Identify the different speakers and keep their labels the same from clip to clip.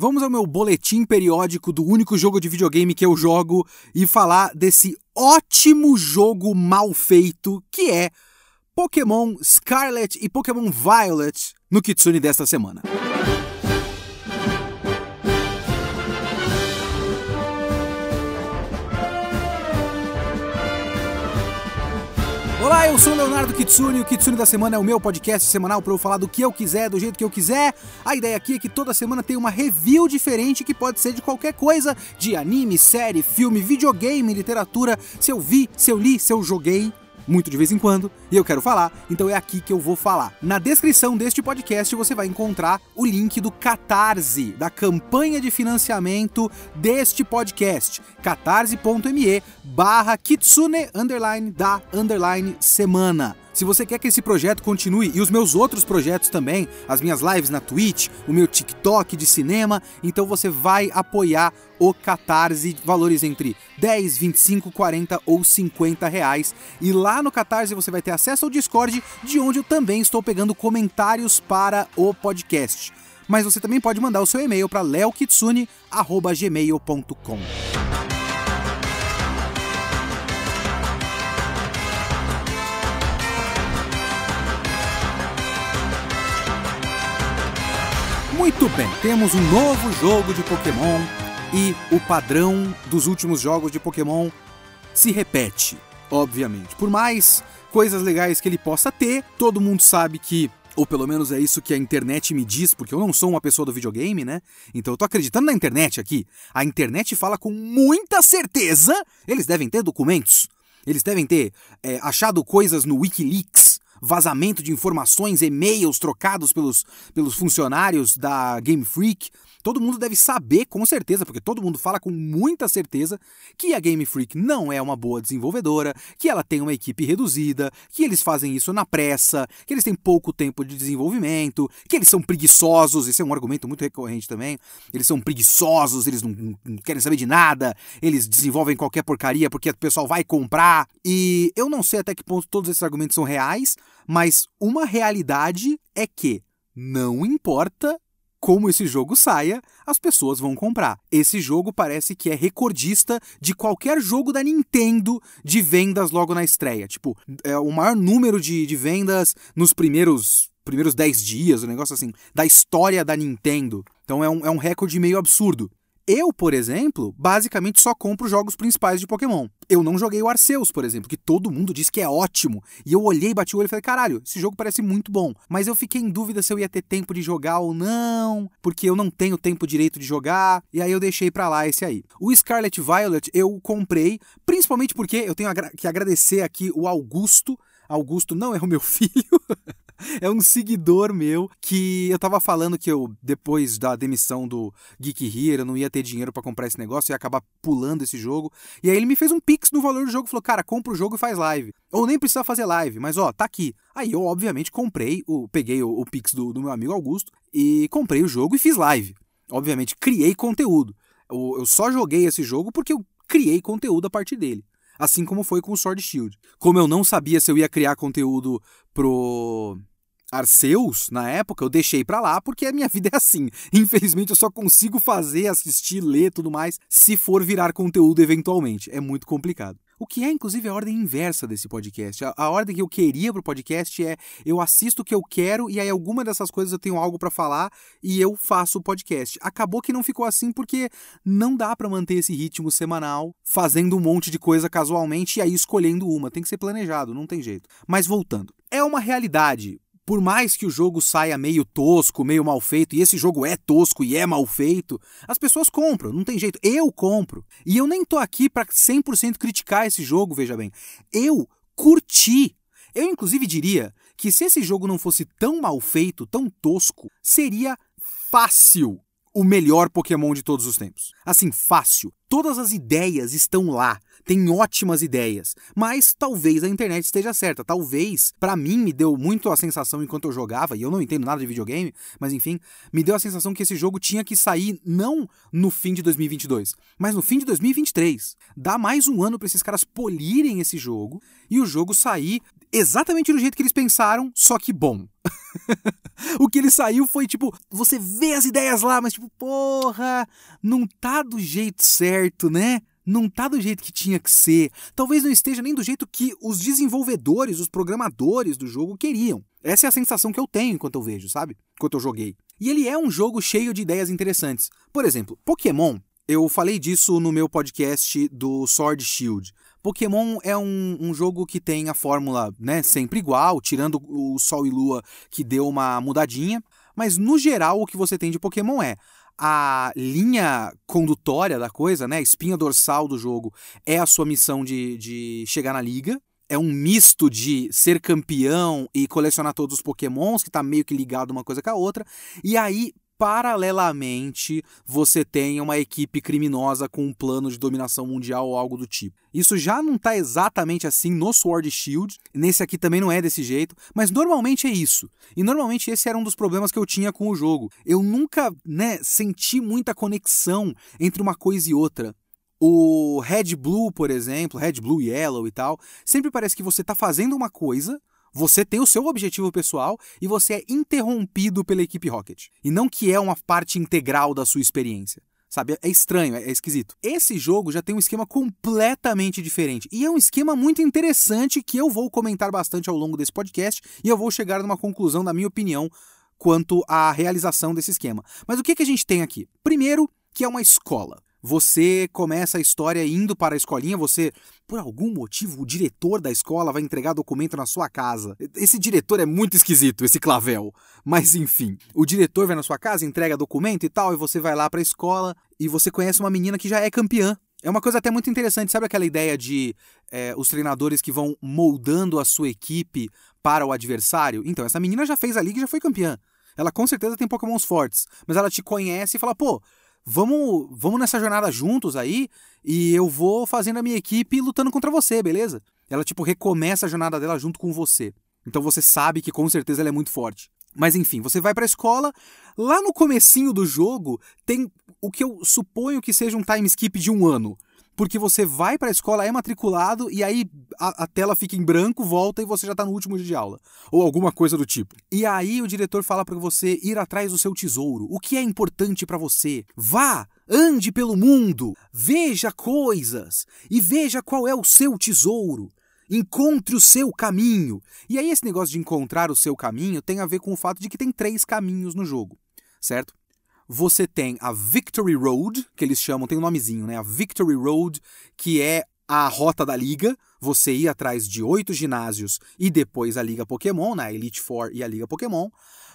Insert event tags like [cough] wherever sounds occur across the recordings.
Speaker 1: Vamos ao meu boletim periódico do único jogo de videogame que eu jogo e falar desse ótimo jogo mal feito que é Pokémon Scarlet e Pokémon Violet no Kitsune desta semana. Sou o Leonardo Kitsune. O Kitsune da Semana é o meu podcast semanal para eu falar do que eu quiser, do jeito que eu quiser. A ideia aqui é que toda semana tem uma review diferente que pode ser de qualquer coisa: de anime, série, filme, videogame, literatura. Se eu vi, se eu li, se eu joguei muito de vez em quando, e eu quero falar, então é aqui que eu vou falar. Na descrição deste podcast você vai encontrar o link do Catarse, da campanha de financiamento deste podcast, catarse.me barra kitsune underline da underline semana. Se você quer que esse projeto continue e os meus outros projetos também, as minhas lives na Twitch, o meu TikTok de cinema, então você vai apoiar o Catarse, valores entre 10, 25, 40 ou 50 reais. E lá no Catarse você vai ter acesso ao Discord, de onde eu também estou pegando comentários para o podcast. Mas você também pode mandar o seu e-mail para leokitsune.gmail.com. Muito bem, temos um novo jogo de Pokémon e o padrão dos últimos jogos de Pokémon se repete, obviamente. Por mais coisas legais que ele possa ter, todo mundo sabe que ou pelo menos é isso que a internet me diz, porque eu não sou uma pessoa do videogame, né? Então eu tô acreditando na internet aqui. A internet fala com muita certeza, eles devem ter documentos, eles devem ter é, achado coisas no Wikileaks, vazamento de informações, e-mails trocados pelos, pelos funcionários da Game Freak. Todo mundo deve saber com certeza, porque todo mundo fala com muita certeza, que a Game Freak não é uma boa desenvolvedora, que ela tem uma equipe reduzida, que eles fazem isso na pressa, que eles têm pouco tempo de desenvolvimento, que eles são preguiçosos, esse é um argumento muito recorrente também. Eles são preguiçosos, eles não, não querem saber de nada, eles desenvolvem qualquer porcaria porque o pessoal vai comprar. E eu não sei até que ponto todos esses argumentos são reais, mas uma realidade é que não importa como esse jogo saia, as pessoas vão comprar. Esse jogo parece que é recordista de qualquer jogo da Nintendo de vendas logo na estreia. Tipo, é o maior número de, de vendas nos primeiros primeiros 10 dias, um negócio assim, da história da Nintendo. Então é um, é um recorde meio absurdo. Eu, por exemplo, basicamente só compro jogos principais de Pokémon. Eu não joguei o Arceus, por exemplo, que todo mundo diz que é ótimo. E eu olhei, bati o olho e falei, caralho, esse jogo parece muito bom. Mas eu fiquei em dúvida se eu ia ter tempo de jogar ou não, porque eu não tenho tempo direito de jogar. E aí eu deixei pra lá esse aí. O Scarlet Violet eu comprei, principalmente porque eu tenho que agradecer aqui o Augusto. Augusto não é o meu [laughs] filho. [laughs] é um seguidor meu que eu tava falando que eu, depois da demissão do Geek Here, eu não ia ter dinheiro para comprar esse negócio, ia acabar pulando esse jogo. E aí ele me fez um pix no valor do jogo, falou, cara, compra o jogo e faz live. Ou nem precisa fazer live, mas ó, tá aqui. Aí eu, obviamente, comprei, o, peguei o, o pix do, do meu amigo Augusto e comprei o jogo e fiz live. Obviamente, criei conteúdo. Eu, eu só joguei esse jogo porque eu criei conteúdo a partir dele assim como foi com o Sword Shield. Como eu não sabia se eu ia criar conteúdo pro Arceus, na época, eu deixei pra lá porque a minha vida é assim. [laughs] Infelizmente, eu só consigo fazer, assistir, ler tudo mais se for virar conteúdo eventualmente. É muito complicado. O que é, inclusive, a ordem inversa desse podcast. A, a ordem que eu queria pro podcast é eu assisto o que eu quero e aí alguma dessas coisas eu tenho algo para falar e eu faço o podcast. Acabou que não ficou assim porque não dá para manter esse ritmo semanal fazendo um monte de coisa casualmente e aí escolhendo uma. Tem que ser planejado, não tem jeito. Mas voltando. É uma realidade por mais que o jogo saia meio tosco, meio mal feito, e esse jogo é tosco e é mal feito, as pessoas compram, não tem jeito. Eu compro. E eu nem tô aqui para 100% criticar esse jogo, veja bem. Eu curti. Eu inclusive diria que se esse jogo não fosse tão mal feito, tão tosco, seria fácil o melhor Pokémon de todos os tempos. Assim, fácil. Todas as ideias estão lá. Tem ótimas ideias, mas talvez a internet esteja certa. Talvez, para mim, me deu muito a sensação enquanto eu jogava, e eu não entendo nada de videogame, mas enfim, me deu a sensação que esse jogo tinha que sair não no fim de 2022, mas no fim de 2023. Dá mais um ano para esses caras polirem esse jogo e o jogo sair exatamente do jeito que eles pensaram, só que bom. [laughs] o que ele saiu foi tipo, você vê as ideias lá, mas tipo, porra, não tá do jeito certo, né? Não tá do jeito que tinha que ser. Talvez não esteja nem do jeito que os desenvolvedores, os programadores do jogo queriam. Essa é a sensação que eu tenho enquanto eu vejo, sabe? Enquanto eu joguei. E ele é um jogo cheio de ideias interessantes. Por exemplo, Pokémon. Eu falei disso no meu podcast do Sword Shield. Pokémon é um, um, jogo que tem a fórmula né, sempre igual, tirando o Sol e Lua que deu uma mudadinha. Mas no geral o que você tem de Pokémon é a linha condutória da coisa, né, a espinha dorsal do jogo é a sua missão de, de chegar na liga. É um misto de ser campeão e colecionar todos os pokémons, que está meio que ligado uma coisa com a outra. E aí, paralelamente você tem uma equipe criminosa com um plano de dominação mundial ou algo do tipo. Isso já não está exatamente assim no Sword Shield, nesse aqui também não é desse jeito, mas normalmente é isso. E normalmente esse era um dos problemas que eu tinha com o jogo. Eu nunca, né, senti muita conexão entre uma coisa e outra. O Red Blue, por exemplo, Red Blue Yellow e tal, sempre parece que você está fazendo uma coisa, você tem o seu objetivo pessoal e você é interrompido pela equipe Rocket. E não que é uma parte integral da sua experiência. Sabe? É estranho, é esquisito. Esse jogo já tem um esquema completamente diferente. E é um esquema muito interessante que eu vou comentar bastante ao longo desse podcast e eu vou chegar numa conclusão da minha opinião quanto à realização desse esquema. Mas o que, que a gente tem aqui? Primeiro, que é uma escola. Você começa a história indo para a escolinha, você, por algum motivo, o diretor da escola vai entregar documento na sua casa. Esse diretor é muito esquisito, esse clavel. Mas enfim, o diretor vai na sua casa, entrega documento e tal, e você vai lá para a escola e você conhece uma menina que já é campeã. É uma coisa até muito interessante, sabe aquela ideia de é, os treinadores que vão moldando a sua equipe para o adversário? Então, essa menina já fez a liga e já foi campeã. Ela com certeza tem pokémons fortes, mas ela te conhece e fala, pô, vamos, vamos nessa jornada juntos aí e eu vou fazendo a minha equipe lutando contra você, beleza? Ela, tipo, recomeça a jornada dela junto com você. Então você sabe que com certeza ela é muito forte. Mas enfim, você vai pra escola, lá no comecinho do jogo tem o que eu suponho que seja um time skip de um ano porque você vai para a escola, é matriculado e aí a, a, tela fica em branco, volta e você já está no último dia de aula, ou alguma coisa do tipo. E aí o diretor fala para você ir atrás do seu tesouro. O que é importante para você? Vá, ande pelo mundo, veja coisas e veja qual é o seu tesouro. Encontre o seu caminho. E aí, esse negócio de encontrar o seu caminho tem a ver com o fato de que tem três caminhos no jogo, certo? Você tem a Victory Road, que eles chamam, tem um nomezinho, né? A Victory Road, que é a rota da liga. Você ir atrás de oito ginásios e depois a Liga Pokémon, né? A Elite Four e a Liga Pokémon.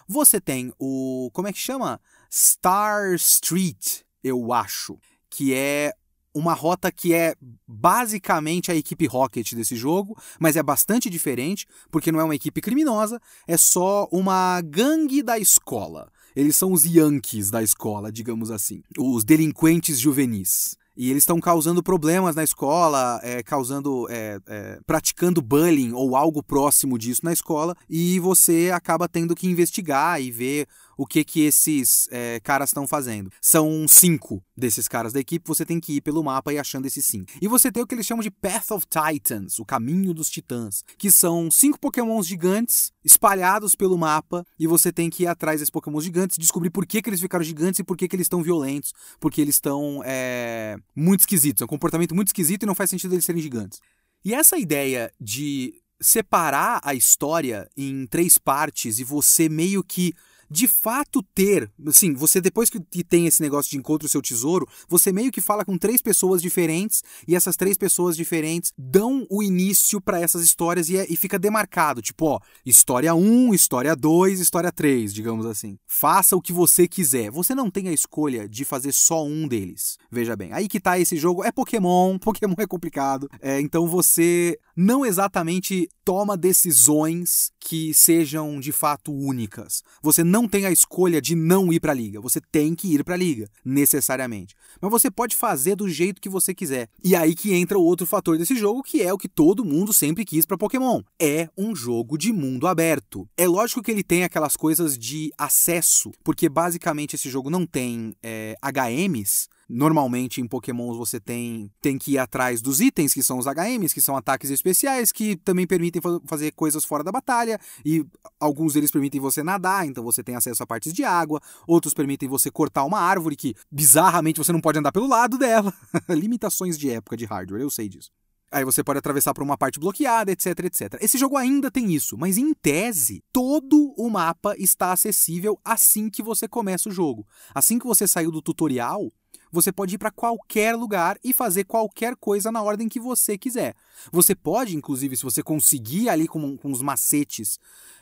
Speaker 1: Você tem o. Como é que chama? Star Street, eu acho. Que é uma rota que é basicamente a equipe Rocket desse jogo, mas é bastante diferente, porque não é uma equipe criminosa, é só uma gangue da escola. Eles são os Yankees da escola, digamos assim. Os delinquentes juvenis. E eles estão causando problemas na escola, é, causando. É, é, praticando bullying ou algo próximo disso na escola, e você acaba tendo que investigar e ver o que que esses é, caras estão fazendo. São cinco desses caras da equipe, você tem que ir pelo mapa e achando esses cinco. E você tem o que eles chamam de Path of Titans, o caminho dos titãs, que são cinco pokémons gigantes espalhados pelo mapa, e você tem que ir atrás desses pokémons gigantes, descobrir por que, que eles ficaram gigantes e por que, que eles estão violentos, porque eles estão é, muito esquisitos, é um comportamento muito esquisito e não faz sentido eles serem gigantes. E essa ideia de separar a história em três partes e você meio que de fato ter, assim, você depois que tem esse negócio de encontro o seu tesouro, você meio que fala com três pessoas diferentes e essas três pessoas diferentes dão o início para essas histórias e, é, e fica demarcado, tipo, ó, história 1, história 2, história 3, digamos assim. Faça o que você quiser. Você não tem a escolha de fazer só um deles. Veja bem, aí que tá esse jogo, é Pokémon, [laughs] Pokémon é complicado, é, então você não exatamente toma decisões que sejam de fato únicas. Você não tem a escolha de não ir para a liga. Você tem que ir para a liga, necessariamente. Mas você pode fazer do jeito que você quiser. E aí que entra o outro fator desse jogo, que é o que todo mundo sempre quis para Pokémon. É um jogo de mundo aberto. É lógico que ele tem aquelas coisas de acesso, porque basicamente esse jogo não tem é, HMs, Normalmente em Pokémon você tem, tem que ir atrás dos itens, que são os HMs, que são ataques especiais, que também permitem fazer coisas fora da batalha, e alguns deles permitem você nadar, então você tem acesso a partes de água, outros permitem você cortar uma árvore que bizarramente você não pode andar pelo lado dela. [laughs] Limitações de época de hardware, eu sei disso. Aí você pode atravessar por uma parte bloqueada, etc, etc. Esse jogo ainda tem isso, mas em tese, todo o mapa está acessível assim que você começa o jogo. Assim que você saiu do tutorial, você pode ir para qualquer lugar e fazer qualquer coisa na ordem que você quiser. Você pode, inclusive, se você conseguir ali com, com os macetes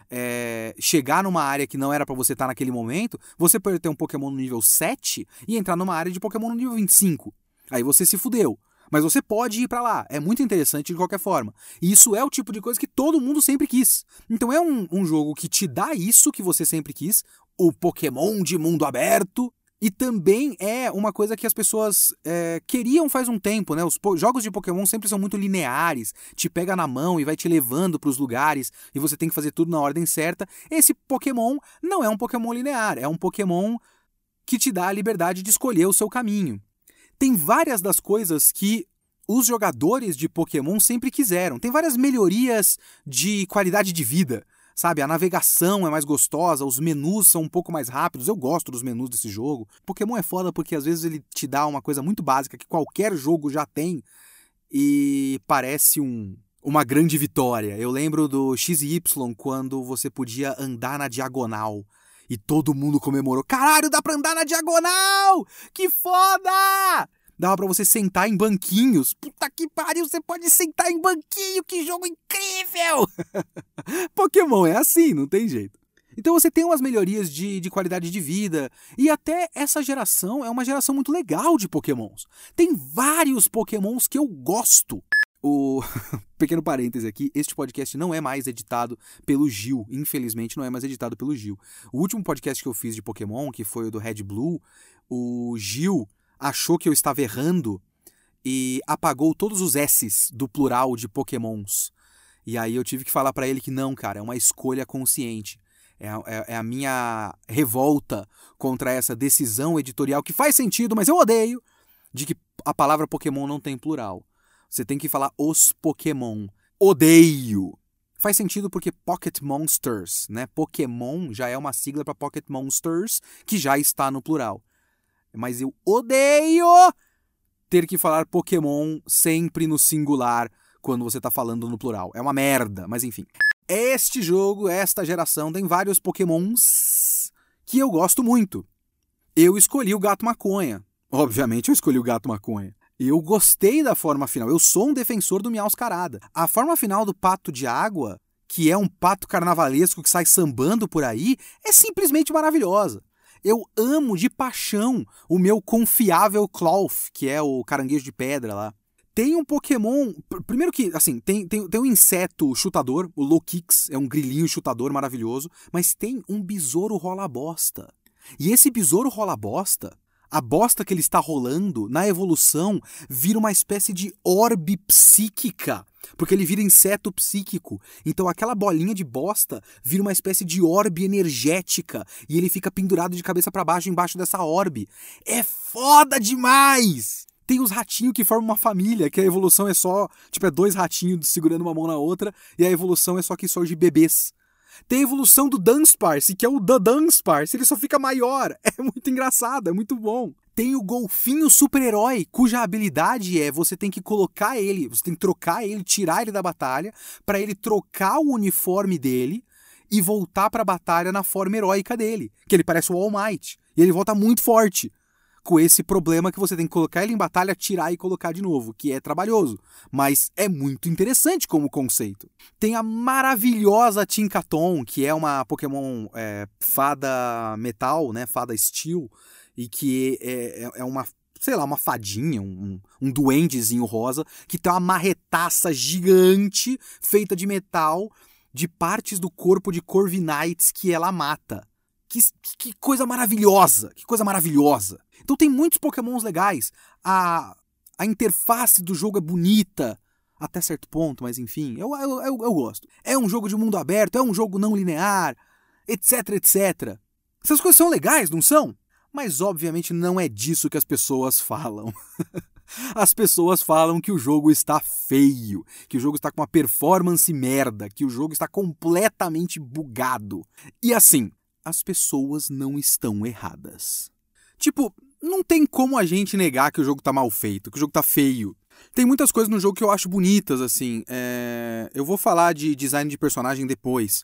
Speaker 1: é, chegar numa área que não era para você estar tá naquele momento, você pode ter um Pokémon no nível 7 e entrar numa área de Pokémon no nível 25. Aí você se fudeu. Mas você pode ir para lá. É muito interessante de qualquer forma. E isso é o tipo de coisa que todo mundo sempre quis. Então é um, um jogo que te dá isso que você sempre quis. O Pokémon de mundo aberto, e também é uma coisa que as pessoas é, queriam faz um tempo, né? Os jogos de Pokémon sempre são muito lineares, te pega na mão e vai te levando para os lugares e você tem que fazer tudo na ordem certa. Esse Pokémon não é um Pokémon linear, é um Pokémon que te dá a liberdade de escolher o seu caminho. Tem várias das coisas que os jogadores de Pokémon sempre quiseram. Tem várias melhorias de qualidade de vida sabe? A navegação é mais gostosa, os menus são um pouco mais rápidos. Eu gosto dos menus desse jogo. Pokémon é foda porque às vezes ele te dá uma coisa muito básica que qualquer jogo já tem e parece um uma grande vitória. Eu lembro do XY quando você podia andar na diagonal. E todo mundo comemorou. Caralho, dá pra andar na diagonal! Que foda! Dava para você sentar em banquinhos. Puta que pariu, você pode sentar em banquinho, que jogo incrível! [laughs] Pokémon é assim, não tem jeito. Então você tem umas melhorias de, de qualidade de vida. E até essa geração é uma geração muito legal de Pokémons. Tem vários Pokémons que eu gosto. O [laughs] pequeno parêntese aqui, este podcast não é mais editado pelo Gil, infelizmente não é mais editado pelo Gil. O último podcast que eu fiz de Pokémon, que foi o do Red Blue, o Gil achou que eu estava errando e apagou todos os S's do plural de Pokémons. E aí eu tive que falar para ele que não, cara, é uma escolha consciente. É, é, é, a minha revolta contra essa decisão editorial que faz sentido, mas eu odeio, de que a palavra Pokémon não tem plural. Você tem que falar os Pokémon. Odeio! Faz sentido porque Pocket Monsters, né? Pokémon já é uma sigla para Pocket Monsters, que já está no plural. Mas eu odeio ter que falar Pokémon sempre no singular quando você está falando no plural. É uma merda, mas enfim. Este jogo, esta geração, tem vários Pokémons que eu gosto muito. Eu escolhi o gato maconha. Obviamente eu escolhi o gato maconha. Eu gostei da forma final. Eu sou um defensor do Miauscarada. A forma final do pato de água, que é um pato carnavalesco que sai sambando por aí, é simplesmente maravilhosa. Eu amo de paixão o meu confiável Cloth, que é o caranguejo de pedra lá. Tem um Pokémon. Primeiro que, assim, tem, tem, tem um inseto chutador, o Lokix, é um grilinho chutador maravilhoso, mas tem um besouro rola bosta. E esse besouro rola bosta, a bosta que ele está rolando, na evolução, vira uma espécie de orbe psíquica porque ele vira inseto psíquico. Então aquela bolinha de bosta vira uma espécie de orbe energética e ele fica pendurado de cabeça para baixo embaixo dessa orbe. É foda demais! Tem os ratinhos que formam uma família, que a evolução é só, tipo, é dois ratinhos segurando uma mão na outra, e a evolução é só que surge bebês. Tem a evolução do Dunsparce, que é o The Dunsparce, ele só fica maior. [laughs] É muito engraçado, é muito bom. Tem o golfinho super-herói, cuja habilidade é você tem que colocar ele, você tem que trocar ele, tirar ele da batalha, para ele trocar o uniforme dele e voltar para a batalha na forma heróica dele, que ele parece o All Might, e ele volta muito forte. Com esse problema que você tem que colocar ele em batalha, tirar e colocar de novo, que é trabalhoso, mas é muito interessante como conceito. Tem a maravilhosa Tinkaton, que é uma Pokémon é, fada metal, né, fada steel, e que é, é, é uma sei lá, uma fadinha, um, um duendezinho rosa, que tem uma marretaça gigante feita de metal de partes do corpo de Corviknights que ela mata. Que, que coisa maravilhosa! Que coisa maravilhosa! Então tem muitos pokémons legais. A, a interface do jogo é bonita, até certo ponto, mas enfim, eu, eu, eu, eu, gosto. É um jogo de mundo aberto, é um jogo não linear, etc, etc. Essas coisas são legais, não são? Mas obviamente não é disso que as pessoas falam. [laughs] As pessoas falam que o jogo está feio, que o jogo está com uma performance merda, que o jogo está completamente bugado. E assim, as pessoas não estão erradas. Tipo, não tem como a gente negar que o jogo tá mal feito, que o jogo tá feio. Tem muitas coisas no jogo que eu acho bonitas, assim. É... Eu vou falar de design de personagem depois.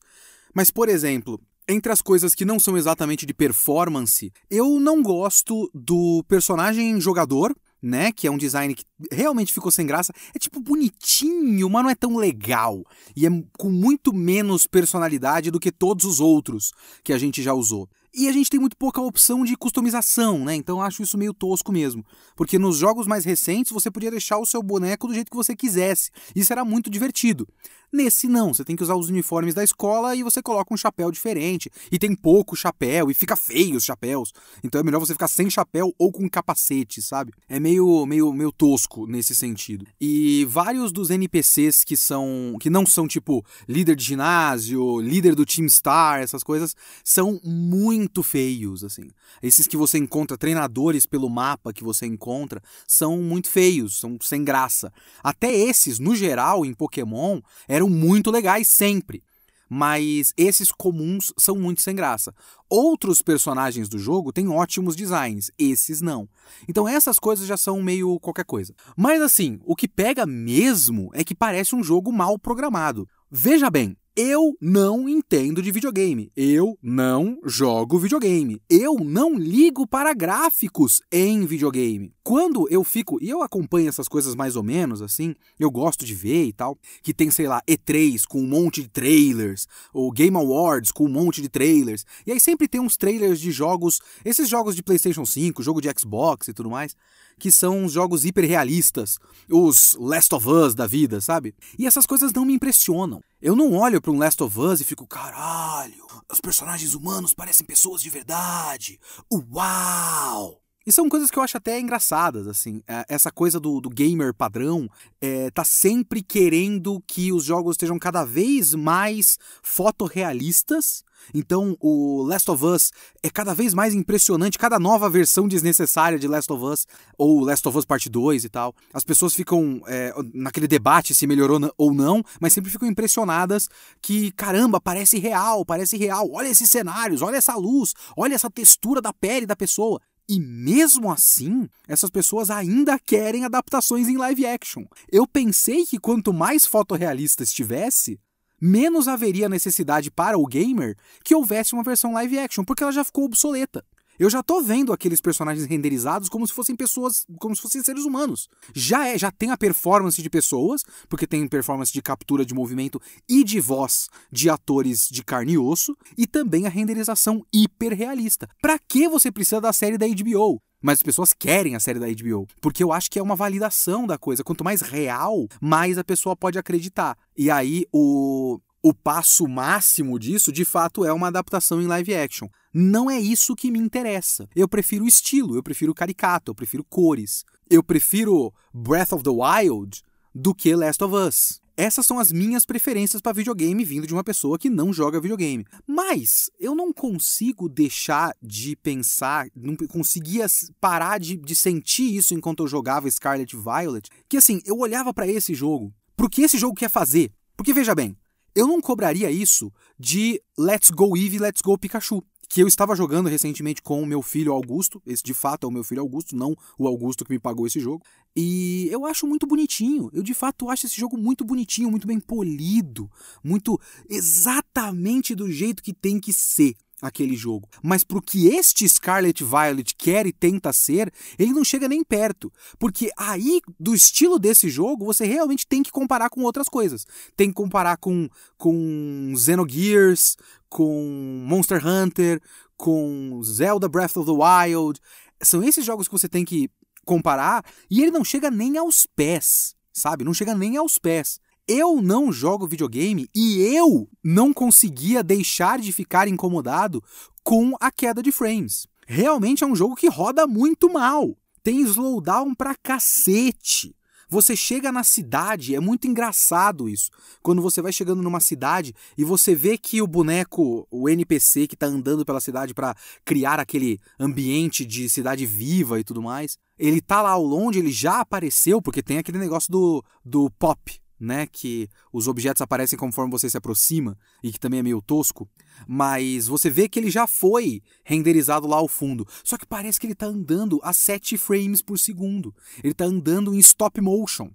Speaker 1: Mas, por exemplo, entre as coisas que não são exatamente de performance, eu não gosto do personagem jogador, né? Que é um design que realmente ficou sem graça. É tipo bonitinho, mas não é tão legal. E é com muito menos personalidade do que todos os outros que a gente já usou. E a gente tem muito pouca opção de customização, né? Então acho isso meio tosco mesmo. Porque nos jogos mais recentes você podia deixar o seu boneco do jeito que você quisesse. Isso era muito divertido. Nesse não, você tem que usar os uniformes da escola e você coloca um chapéu diferente. E tem pouco chapéu e fica feio os chapéus. Então é melhor você ficar sem chapéu ou com capacete, sabe? É meio meio meio tosco nesse sentido. E vários dos NPCs que são que não são tipo líder de ginásio, líder do Team Star, essas coisas, são muito feios assim. Esses que você encontra treinadores pelo mapa que você encontra são muito feios, são sem graça. Até esses, no geral, em Pokémon, eram muito legais sempre. Mas esses comuns são muito sem graça. Outros personagens do jogo têm ótimos designs, esses não. Então essas coisas já são meio qualquer coisa. Mas assim, o que pega mesmo é que parece um jogo mal programado. Veja bem, eu não entendo de videogame. Eu não jogo videogame. Eu não ligo para gráficos em videogame. Quando eu fico, e eu acompanho essas coisas mais ou menos assim, eu gosto de ver e tal, que tem, sei lá, E3 com um monte de trailers, ou Game Awards com um monte de trailers. E aí sempre tem uns trailers de jogos, esses jogos de PlayStation 5, jogo de Xbox e tudo mais que são os jogos hiperrealistas, os Last of Us da vida, sabe? E essas coisas não me impressionam. Eu não olho para um Last of Us e fico, caralho, os personagens humanos parecem pessoas de verdade. Uau! E são coisas que eu acho até engraçadas, assim. É, essa coisa do, do gamer padrão é, tá sempre querendo que os jogos estejam cada vez mais fotorrealistas. Então, o Last of Us é cada vez mais impressionante, cada nova versão desnecessária de Last of Us, ou Last of Us Parte 2 e tal. As pessoas ficam é, naquele debate se melhorou ou não, mas sempre ficam impressionadas que, caramba, parece real, parece real. Olha esses cenários, olha essa luz, olha essa textura da pele da pessoa. E mesmo assim, essas pessoas ainda querem adaptações em live action. Eu pensei que quanto mais fotorrealista estivesse, menos haveria necessidade para o gamer que houvesse uma versão live action, porque ela já ficou obsoleta. Eu já tô vendo aqueles personagens renderizados como se fossem pessoas, como se fossem seres humanos. Já é, já tem a performance de pessoas, porque tem performance de captura de movimento e de voz de atores de carne e osso, e também a renderização hiperrealista. Para que você precisa da série da HBO? Mas as pessoas querem a série da HBO, porque eu acho que é uma validação da coisa. Quanto mais real, mais a pessoa pode acreditar. E aí o o passo máximo disso, de fato, é uma adaptação em live action. Não é isso que me interessa. Eu prefiro estilo, eu prefiro caricato, eu prefiro cores. Eu prefiro Breath of the Wild do que Last of Us. Essas são as minhas preferências para videogame vindo de uma pessoa que não joga videogame. Mas eu não consigo deixar de pensar, não conseguia parar de, de sentir isso enquanto eu jogava Scarlet Violet, que assim, eu olhava para esse jogo, pro que esse jogo quer fazer. Porque veja bem, eu não cobraria isso de Let's Go Eevee, Let's Go Pikachu que eu estava jogando recentemente com o meu filho Augusto. Esse de fato é o meu filho Augusto, não o Augusto que me pagou esse jogo. E eu acho muito bonitinho. Eu de fato acho esse jogo muito bonitinho, muito bem polido, muito exatamente do jeito que tem que ser aquele jogo. Mas pro que este Scarlet Violet quer e tenta ser, ele não chega nem perto. Porque aí, do estilo desse jogo, você realmente tem que comparar com outras coisas. Tem que comparar com, com Xenogears, com Monster Hunter, com Zelda Breath of the Wild. São esses jogos que você tem que comparar e ele não chega nem aos pés, sabe? Não chega nem aos pés eu não jogo videogame e eu não conseguia deixar de ficar incomodado com a queda de frames. Realmente é um jogo que roda muito mal. Tem slowdown pra cacete. Você chega na cidade, é muito engraçado isso. Quando você vai chegando numa cidade e você vê que o boneco, o NPC que tá andando pela cidade para criar aquele ambiente de cidade viva e tudo mais, ele tá lá ao longe, ele já apareceu, porque tem aquele negócio do, do pop, né? Que os objetos aparecem conforme você se aproxima e que também é meio tosco. Mas você vê que ele já foi renderizado lá ao fundo. Só que parece que ele está andando a 7 frames por segundo. Ele está andando em stop motion.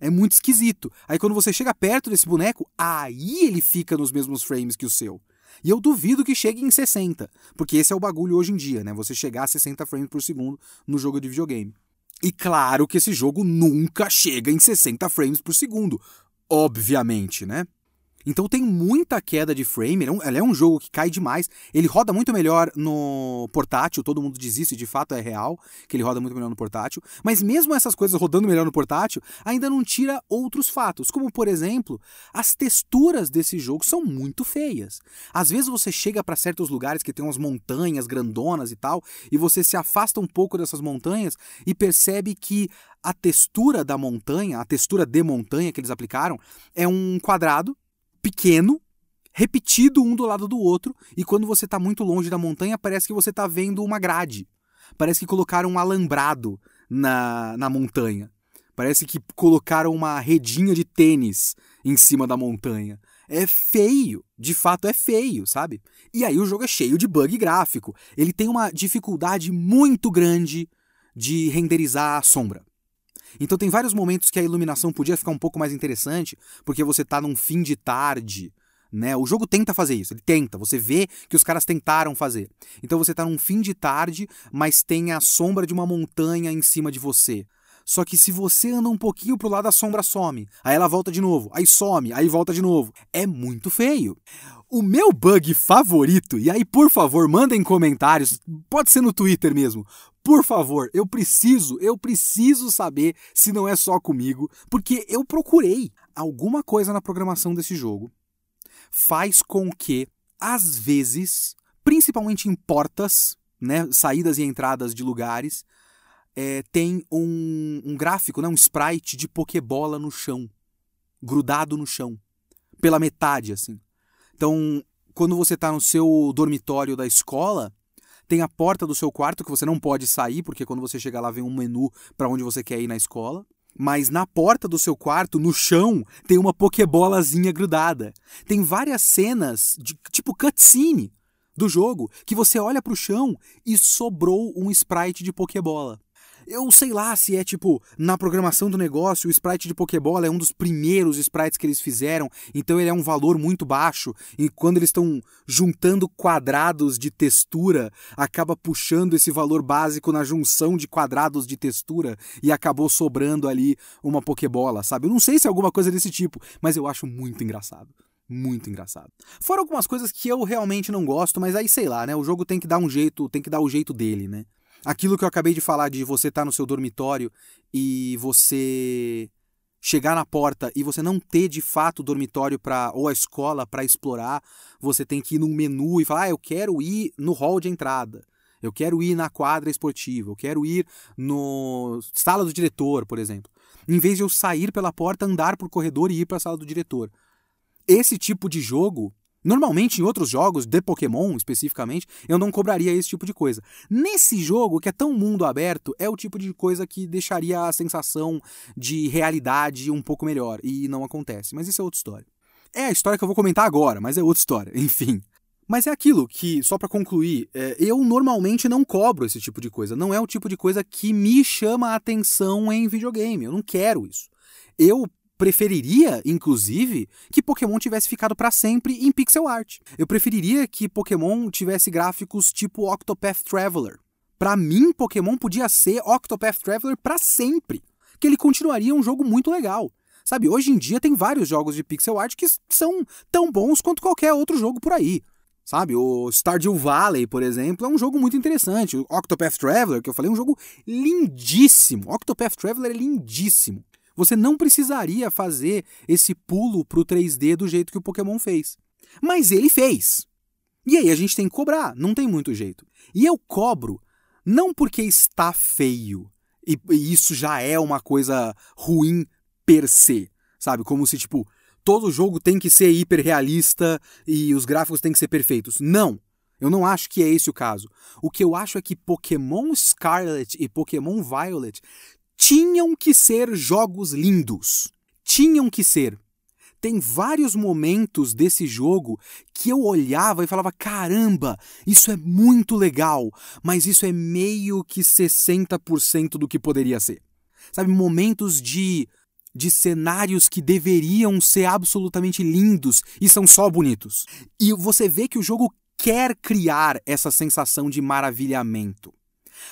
Speaker 1: É muito esquisito. Aí quando você chega perto desse boneco, aí ele fica nos mesmos frames que o seu. E eu duvido que chegue em 60, porque esse é o bagulho hoje em dia, né? Você chegar a 60 frames por segundo no jogo de videogame. E claro que esse jogo nunca chega em 60 frames por segundo, obviamente, né? Então tem muita queda de frame, ele é, um, ele é, um, jogo que cai demais. Ele roda muito melhor no portátil, todo mundo diz isso, e de fato é real, que ele roda muito melhor no portátil. Mas mesmo essas coisas rodando melhor no portátil, ainda não tira outros fatos, como por exemplo, as texturas desse jogo são muito feias. Às vezes você chega para certos lugares que tem umas montanhas grandonas e tal, e você se afasta um pouco dessas montanhas e percebe que a textura da montanha, a textura de montanha que eles aplicaram, é um quadrado pequeno, repetido um do lado do outro, e quando você está muito longe da montanha, parece que você está vendo uma grade. Parece que colocaram um alambrado na, na montanha. Parece que colocaram uma redinha de tênis em cima da montanha. É feio, de fato é feio, sabe? E aí o jogo é cheio de bug gráfico. Ele tem uma dificuldade muito grande de renderizar a sombra. Então tem vários momentos que a iluminação podia ficar um pouco mais interessante, porque você está num fim de tarde, né? O jogo tenta fazer isso, ele tenta, você vê que os caras tentaram fazer. Então você está num fim de tarde, mas tem a sombra de uma montanha em cima de você. Só que se você anda um pouquinho pro lado, a sombra some. Aí ela volta de novo, aí some, aí volta de novo. É muito feio. O meu bug favorito, e aí por favor mandem comentários, pode ser no Twitter mesmo. Por favor, eu preciso, eu preciso saber se não é só comigo, porque eu procurei alguma coisa na programação desse jogo faz com que às vezes, principalmente em portas, né, saídas e entradas de lugares, é, tem um, um gráfico, né, um sprite de pokebola no chão, grudado no chão, pela metade assim. Então, quando você está no seu dormitório da escola, tem a porta do seu quarto que você não pode sair, porque quando você chegar lá vem um menu para onde você quer ir na escola. Mas na porta do seu quarto, no chão, tem uma pokebolazinha grudada. Tem várias cenas, de, tipo cutscene do jogo, que você olha para o chão e sobrou um sprite de pokebola. Eu sei lá se é tipo, na programação do negócio, o sprite de Pokébola é um dos primeiros sprites que eles fizeram, então ele é um valor muito baixo, e quando eles estão juntando quadrados de textura, acaba puxando esse valor básico na junção de quadrados de textura e acabou sobrando ali uma Pokébola, sabe? Eu não sei se é alguma coisa desse tipo, mas eu acho muito engraçado muito engraçado. Fora algumas coisas que eu realmente não gosto, mas aí sei lá, né? O jogo tem que dar um jeito, tem que dar o jeito dele, né? Aquilo que eu acabei de falar de você estar tá no seu dormitório e você chegar na porta e você não ter de fato o dormitório para ou a escola para explorar, você tem que ir num menu e falar: ah, "Eu quero ir no hall de entrada". Eu quero ir na quadra esportiva, eu quero ir no sala do diretor, por exemplo. Em vez de eu sair pela porta, andar por corredor e ir para a sala do diretor. Esse tipo de jogo Normalmente, em outros jogos, de Pokémon especificamente, eu não cobraria esse tipo de coisa. Nesse jogo, que é tão mundo aberto, é o tipo de coisa que deixaria a sensação de realidade um pouco melhor. E não acontece. Mas isso é outra história. É a história que eu vou comentar agora, mas é outra história. [laughs] Enfim. Mas é aquilo que, só para concluir, é, eu normalmente não cobro esse tipo de coisa. Não é o tipo de coisa que me chama a atenção em videogame. Eu não quero isso. Eu preferiria, inclusive, que Pokémon tivesse ficado para sempre em pixel art. Eu preferiria que Pokémon tivesse gráficos tipo Octopath Traveler. Para mim, Pokémon podia ser Octopath Traveler para sempre, que ele continuaria um jogo muito legal. Sabe, hoje em dia tem vários jogos de pixel art que são tão bons quanto qualquer outro jogo por aí. Sabe, o Stardew Valley, por exemplo, é um jogo muito interessante. O Octopath Traveler, que eu falei, é um jogo lindíssimo. Octopath Traveler é lindíssimo. Você não precisaria fazer esse pulo para o 3D do jeito que o Pokémon fez. Mas ele fez. E aí a gente tem que cobrar, não tem muito jeito. E eu cobro não porque está feio, e, e isso já é uma coisa ruim per se, sabe? Como se, tipo, todo jogo tem que ser hiperrealista e os gráficos têm que ser perfeitos. Não! Eu não acho que é esse o caso. O que eu acho é que Pokémon Scarlet e Pokémon Violet tinham que ser jogos lindos. Tinham que ser. Tem vários momentos desse jogo que eu olhava e falava: caramba, isso é muito legal, mas isso é meio que 60% do que poderia ser. Sabe, momentos de de cenários que deveriam ser absolutamente lindos e são só bonitos. E você vê que o jogo quer criar essa sensação de maravilhamento.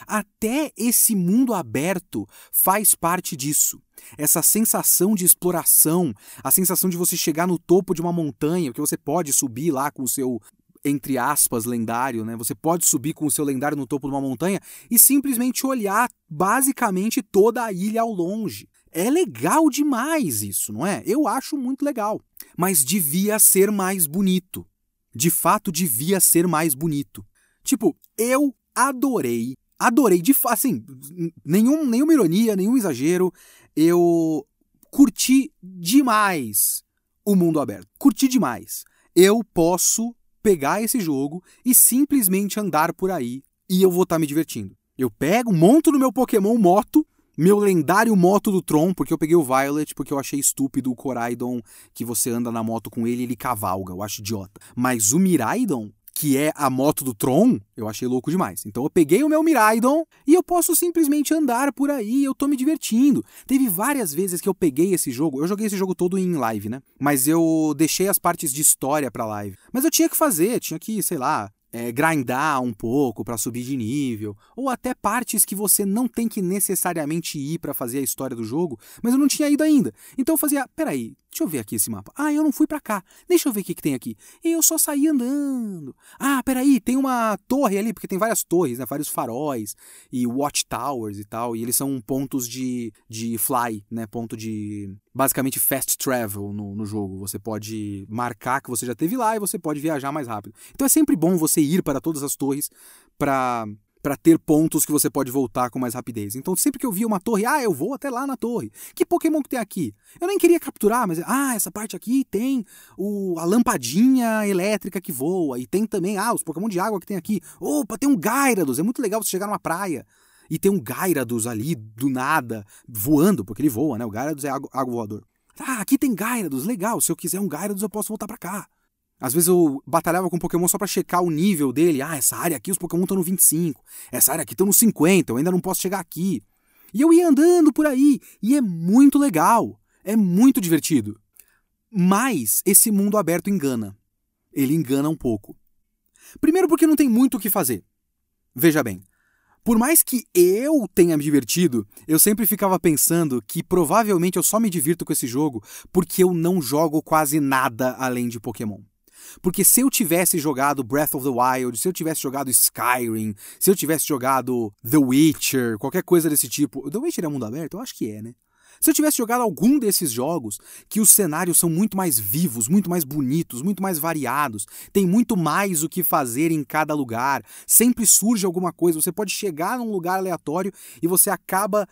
Speaker 1: Até esse mundo aberto faz parte disso. Essa sensação de exploração, a sensação de você chegar no topo de uma montanha, que você pode subir lá com o seu entre aspas, lendário, né? Você pode subir com o seu lendário no topo de uma montanha e simplesmente olhar basicamente toda a ilha ao longe. É legal demais isso, não é? Eu acho muito legal. Mas devia ser mais bonito. De fato, devia ser mais bonito. Tipo, eu adorei adorei, de assim, nenhum, nenhuma ironia, nenhum exagero, eu curti demais o mundo aberto. Curti demais. Eu posso pegar esse jogo e simplesmente andar por aí e eu vou estar tá me divertindo. Eu pego, monto no meu Pokémon moto, meu lendário moto do Tron, porque eu peguei o Violet, porque eu achei estúpido o Coraidon que você anda na moto com ele e ele cavalga, eu acho idiota. Mas o Miraidon, que é a moto do Tron, eu achei louco demais. Então eu peguei o meu Miraidon e eu posso simplesmente andar por aí, eu tô me divertindo. Teve várias vezes que eu peguei esse jogo, eu joguei esse jogo todo em live, né? Mas eu deixei as partes de história pra live. Mas eu tinha que fazer, tinha que, sei lá, é, grindar um pouco para subir de nível, ou até partes que você não tem que necessariamente ir para fazer a história do jogo, mas eu não tinha ido ainda. Então eu fazia, peraí, deixa eu ver aqui esse mapa. Ah, eu não fui para cá. Deixa eu ver o que, que tem aqui. Eu só saí andando. Ah, peraí, tem uma torre ali, porque tem várias torres, né, vários faróis e watchtowers e tal, e eles são pontos de, de fly, né, ponto de basicamente fast travel no, no jogo. Você pode marcar que você já teve lá e você pode viajar mais rápido. Então é sempre bom você ir para todas as torres para para ter pontos que você pode voltar com mais rapidez. Então, sempre que eu via uma torre, ah, eu vou até lá na torre. Que Pokémon que tem aqui? Eu nem queria capturar, mas ah, essa parte aqui tem o, a lampadinha elétrica que voa e tem também ah, os Pokémon de água que tem aqui. Opa, tem um Gyarados, é muito legal você chegar numa praia e ter um Gyarados ali do nada, voando, porque ele voa, né? O Gyarados é água, água voador. Ah, aqui tem Gyarados, legal. Se eu quiser um Gyarados, eu posso voltar para cá. Às vezes eu batalhava com Pokémon só para checar o nível dele. Ah, essa área aqui os Pokémon estão no 25. Essa área aqui estão no 50, eu ainda não posso chegar aqui. E eu ia andando por aí, e é muito legal. É muito divertido. Mas esse mundo aberto engana. Ele engana um pouco. Primeiro porque não tem muito o que fazer. Veja bem, por mais que eu tenha me divertido, eu sempre ficava pensando que provavelmente eu só me divirto com esse jogo porque eu não jogo quase nada além de Pokémon. Porque se eu tivesse jogado Breath of the Wild, se eu tivesse jogado Skyrim, se eu tivesse jogado The Witcher, qualquer coisa desse tipo. The Witcher é mundo aberto? Eu acho que é, né? Se eu tivesse jogado algum desses jogos, que os cenários são muito mais vivos, muito mais bonitos, muito mais variados, tem muito mais o que fazer em cada lugar, sempre surge alguma coisa, você pode chegar num lugar aleatório e você acaba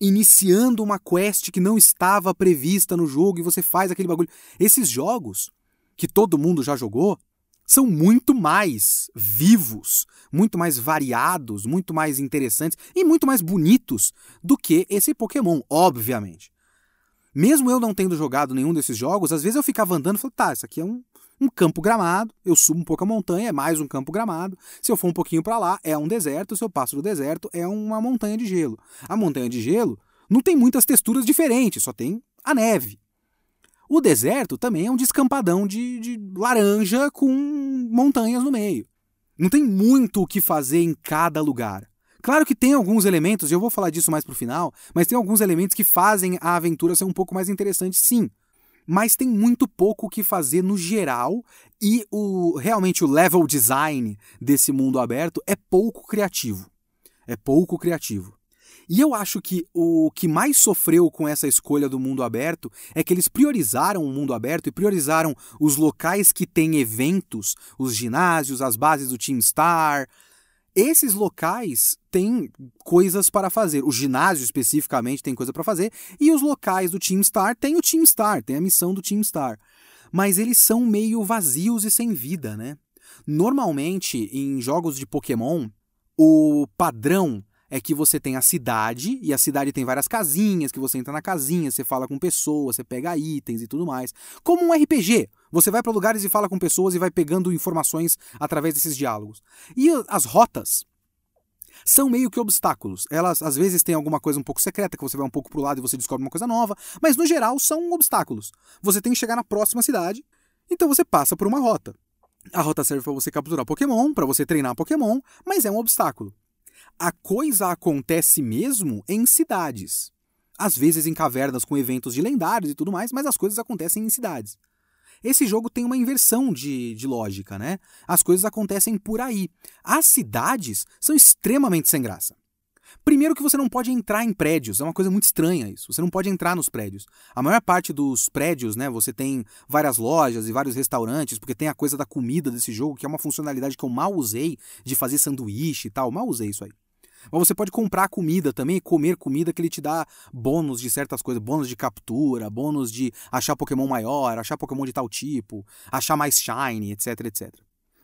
Speaker 1: iniciando uma quest que não estava prevista no jogo e você faz aquele bagulho. Esses jogos que todo mundo já jogou, são muito mais vivos, muito mais variados, muito mais interessantes e muito mais bonitos do que esse Pokémon, obviamente. Mesmo eu não tendo jogado nenhum desses jogos, às vezes eu ficava andando e falava, tá, isso aqui é um, um campo gramado, eu subo um pouco a montanha, é mais um campo gramado. Se eu for um pouquinho para lá, é um deserto, se eu passo do deserto, é uma montanha de gelo. A montanha de gelo não tem muitas texturas diferentes, só tem a neve. O deserto também é um descampadão de, de laranja com montanhas no meio. Não tem muito o que fazer em cada lugar. Claro que tem alguns elementos, e eu vou falar disso mais pro final, mas tem alguns elementos que fazem a aventura ser um pouco mais interessante, sim. Mas tem muito pouco o que fazer no geral, e o realmente o level design desse mundo aberto é pouco criativo. É pouco criativo. E eu acho que o que mais sofreu com essa escolha do mundo aberto é que eles priorizaram o mundo aberto e priorizaram os locais que têm eventos, os ginásios, as bases do Team Star. Esses locais têm coisas para fazer. O ginásio especificamente tem coisa para fazer e os locais do Team Star têm o Team Star, tem a missão do Team Star. Mas eles são meio vazios e sem vida, né? Normalmente, em jogos de Pokémon, o padrão é que você tem a cidade, e a cidade tem várias casinhas, que você entra na casinha, você fala com pessoas, você pega itens e tudo mais. Como um RPG. Você vai para lugares e fala com pessoas e vai pegando informações através desses diálogos. E as rotas são meio que obstáculos. Elas às vezes têm alguma coisa um pouco secreta, que você vai um pouco pro lado e você descobre uma coisa nova, mas no geral são obstáculos. Você tem que chegar na próxima cidade, então você passa por uma rota. A rota serve para você capturar Pokémon, para você treinar Pokémon, mas é um obstáculo a coisa acontece mesmo em cidades. Às vezes em cavernas com eventos de lendários e tudo mais, mas as coisas acontecem em cidades. Esse jogo tem uma inversão de, de lógica, né? As coisas acontecem por aí. As cidades são extremamente sem graça. Primeiro que você não pode entrar em prédios, é uma coisa muito estranha isso. Você não pode entrar nos prédios. A maior parte dos prédios, né, você tem várias lojas e vários restaurantes, porque tem a coisa da comida desse jogo, que é uma funcionalidade que eu mal usei, de fazer sanduíche e tal, mal usei isso aí. Mas você pode comprar comida também, comer comida que ele te dá bônus de certas coisas, bônus de captura, bônus de achar Pokémon maior, achar Pokémon de tal tipo, achar mais shiny, etc, etc.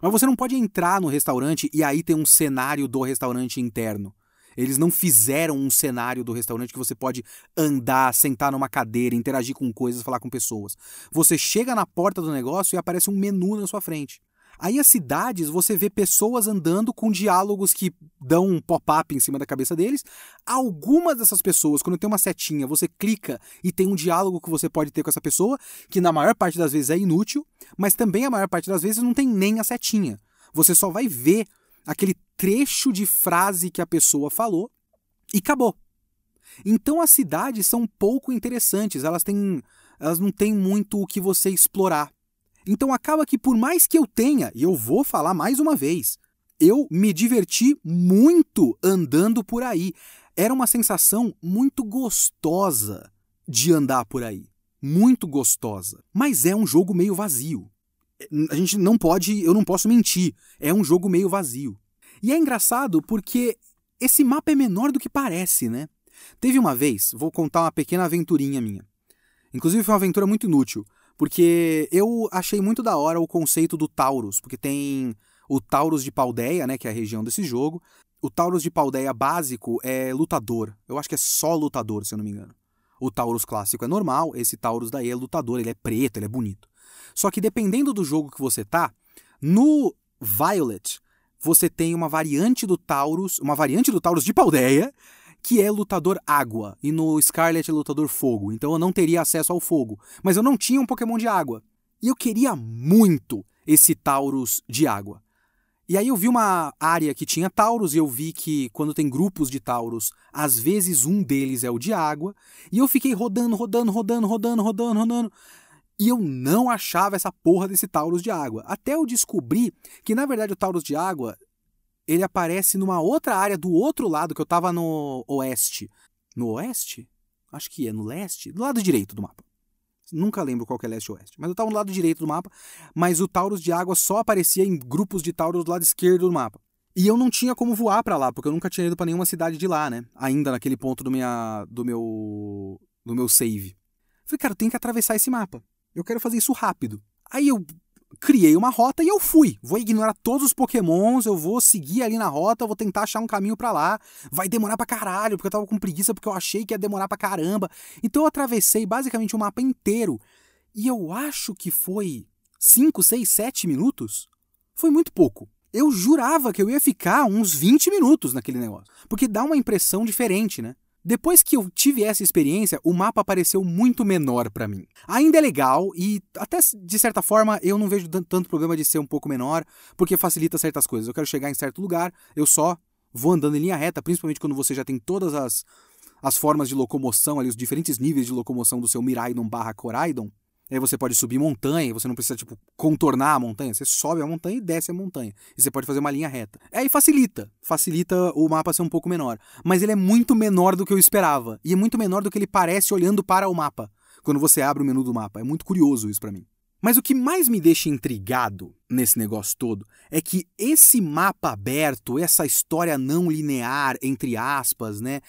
Speaker 1: Mas você não pode entrar no restaurante e aí ter um cenário do restaurante interno. Eles não fizeram um cenário do restaurante que você pode andar, sentar numa cadeira, interagir com coisas, falar com pessoas. Você chega na porta do negócio e aparece um menu na sua frente. Aí as cidades, você vê pessoas andando com diálogos que dão um pop-up em cima da cabeça deles. Algumas dessas pessoas, quando tem uma setinha, você clica e tem um diálogo que você pode ter com essa pessoa, que na maior parte das vezes é inútil, mas também a maior parte das vezes não tem nem a setinha. Você só vai ver aquele trecho de frase que a pessoa falou e acabou. Então as cidades são pouco interessantes, elas têm elas não têm muito o que você explorar. Então acaba que por mais que eu tenha, e eu vou falar mais uma vez, eu me diverti muito andando por aí. Era uma sensação muito gostosa de andar por aí. Muito gostosa. Mas é um jogo meio vazio. A gente não pode, eu não posso mentir. É um jogo meio vazio. E é engraçado porque esse mapa é menor do que parece, né? Teve uma vez, vou contar uma pequena aventurinha minha. Inclusive foi uma aventura muito inútil. Porque eu achei muito da hora o conceito do Taurus, porque tem o Taurus de Paldeia, né, que é a região desse jogo. O Taurus de Paldeia básico é lutador. Eu acho que é só lutador, se eu não me engano. O Taurus clássico é normal, esse Taurus daí é lutador, ele é preto, ele é bonito. Só que dependendo do jogo que você tá, no Violet você tem uma variante do Taurus, uma variante do Taurus de Paldeia, que é lutador água, e no Scarlet é lutador fogo, então eu não teria acesso ao fogo. Mas eu não tinha um Pokémon de água. E eu queria muito esse Taurus de água. E aí eu vi uma área que tinha Taurus e eu vi que quando tem grupos de Taurus, às vezes um deles é o de água, e eu fiquei rodando, rodando, rodando, rodando, rodando, rodando. E eu não achava essa porra desse Taurus de água. Até eu descobri que, na verdade, o Taurus de água ele aparece numa outra área do outro lado, que eu tava no oeste. No oeste? Acho que é no leste, do lado direito do mapa. Nunca lembro qual que é leste ou oeste. Mas eu tava no lado direito do mapa, mas o Taurus de água só aparecia em grupos de Taurus do lado esquerdo do mapa. E eu não tinha como voar para lá, porque eu nunca tinha ido para nenhuma cidade de lá, né? Ainda naquele ponto do, minha, do meu do meu save. Falei, cara, eu tenho que atravessar esse mapa. Eu quero fazer isso rápido. Aí eu criei uma rota e eu fui. Vou ignorar todos os pokémons, eu vou seguir ali na rota, vou tentar achar um caminho para lá. Vai demorar pra caralho, porque eu tava com preguiça, porque eu achei que ia demorar pra caramba. Então eu atravessei basicamente o mapa inteiro. E eu acho que foi 5, 6, 7 minutos. Foi muito pouco. Eu jurava que eu ia ficar uns 20 minutos naquele negócio. Porque dá uma impressão diferente, né? Depois que eu tive essa experiência, o mapa pareceu muito menor para mim. Ainda é legal e até de certa forma eu não vejo tanto problema de ser um pouco menor, porque facilita certas coisas. Eu quero chegar em certo lugar, eu só vou andando em linha reta, principalmente quando você já tem todas as, as formas de locomoção ali, os diferentes níveis de locomoção do seu Miraidon barra Coraidon. Aí você pode subir montanha, você não precisa, tipo, contornar a montanha. Você sobe a montanha e desce a montanha. E você pode fazer uma linha reta. Aí facilita. Facilita o mapa ser um pouco menor. Mas ele é muito menor do que eu esperava. E é muito menor do que ele parece olhando para o mapa. Quando você abre o menu do mapa. É muito curioso isso para mim. Mas o que mais me deixa intrigado nesse negócio todo é que esse mapa aberto, essa história não linear, entre aspas, né?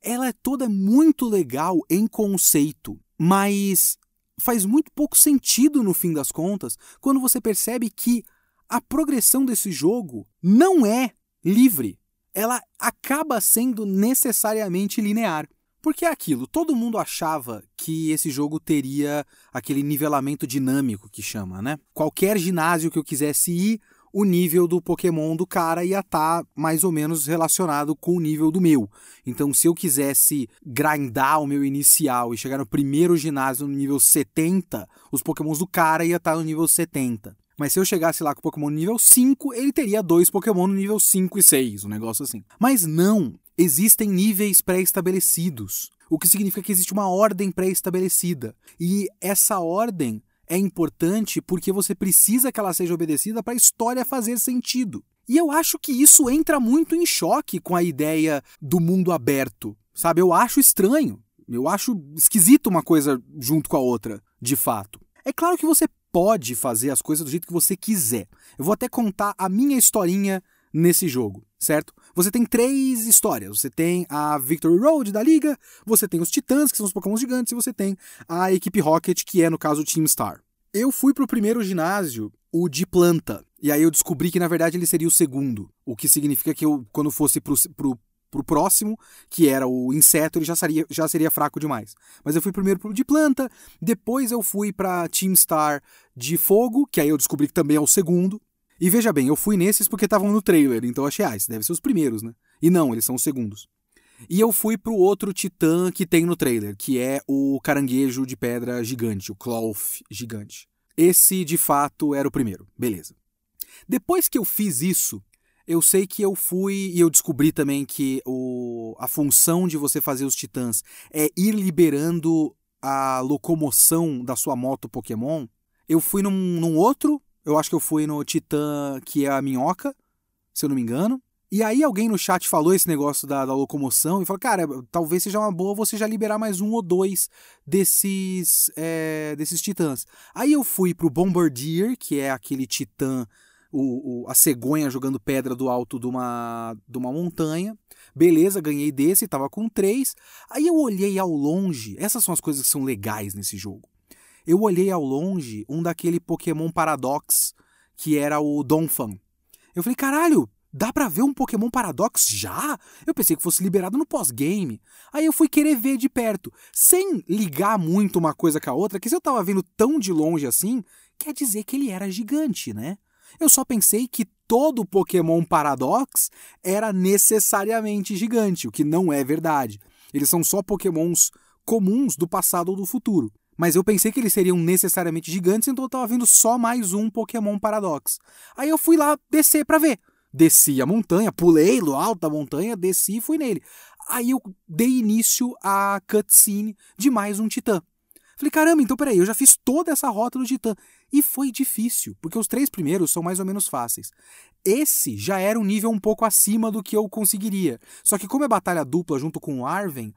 Speaker 1: Ela é toda muito legal em conceito, mas faz muito pouco sentido no fim das contas quando você percebe que a progressão desse jogo não é livre. Ela acaba sendo necessariamente linear. Porque é aquilo, todo mundo achava que esse jogo teria aquele nivelamento dinâmico que chama, né? Qualquer ginásio que eu quisesse ir, o nível do Pokémon do cara ia estar tá mais ou menos relacionado com o nível do meu. Então, se eu quisesse grindar o meu inicial e chegar no primeiro ginásio no nível 70, os Pokémons do cara ia estar tá no nível 70. Mas se eu chegasse lá com o Pokémon no nível 5, ele teria dois Pokémon no nível 5 e 6, um negócio assim. Mas não, existem níveis pré-estabelecidos, o que significa que existe uma ordem pré-estabelecida. E essa ordem é importante porque você precisa que ela seja obedecida para a história fazer sentido. E eu acho que isso entra muito em choque com a ideia do mundo aberto, sabe? Eu acho estranho. Eu acho esquisito uma coisa junto com a outra, de fato. É claro que você pode fazer as coisas do jeito que você quiser. Eu vou até contar a minha historinha nesse jogo, certo? Você tem três histórias. Você tem a Victory Road da liga, você tem os Titãs, que são os Pokémon gigantes, e você tem a equipe Rocket, que é no caso o Team Star. Eu fui pro primeiro ginásio, o de planta, e aí eu descobri que na verdade ele seria o segundo, o que significa que eu, quando fosse pro, pro pro próximo, que era o inseto, ele já seria, já seria fraco demais. Mas eu fui primeiro pro de planta, depois eu fui pra Team Star de fogo, que aí eu descobri que também é o segundo, e veja bem, eu fui nesses porque estavam no trailer, então achei, ah, esses devem ser os primeiros, né? E não, eles são os segundos. E eu fui pro outro titã que tem no trailer, que é o caranguejo de pedra gigante, o Cloth gigante. Esse, de fato, era o primeiro. Beleza. Depois que eu fiz isso, eu sei que eu fui e eu descobri também que o, a função de você fazer os titãs é ir liberando a locomoção da sua moto Pokémon. Eu fui num, num outro eu acho que eu fui no Titã, que é a minhoca, se eu não me engano. E aí alguém no chat falou esse negócio da, da, locomoção e falou, cara, talvez seja uma boa você já liberar mais um ou dois desses, é, desses titãs. Aí eu fui pro Bombardier, que é aquele titã, o, o, a cegonha jogando pedra do alto de uma, de uma montanha. Beleza, ganhei desse, tava com três. Aí eu olhei ao longe, essas são as coisas que são legais nesse jogo eu olhei ao longe um daquele Pokémon Paradox, que era o Donphan. Eu falei, caralho, dá pra ver um Pokémon Paradox já? Eu pensei que fosse liberado no pós-game. Aí eu fui querer ver de perto, sem ligar muito uma coisa com a outra, que se eu tava vendo tão de longe assim, quer dizer que ele era gigante, né? Eu só pensei que todo Pokémon Paradox era necessariamente gigante, o que não é verdade. Eles são só Pokémons comuns do passado ou do futuro. Mas eu pensei que eles seriam necessariamente gigantes, então eu tava vendo só mais um Pokémon Paradox. Aí eu fui lá descer para ver. Desci a montanha, pulei do alto da montanha, desci e fui nele. Aí eu dei início à cutscene de mais um Titã. Falei, caramba, então peraí, eu já fiz toda essa rota do Titã. E foi difícil, porque os três primeiros são mais ou menos fáceis. Esse já era um nível um pouco acima do que eu conseguiria. Só que como é batalha dupla junto com o Arven,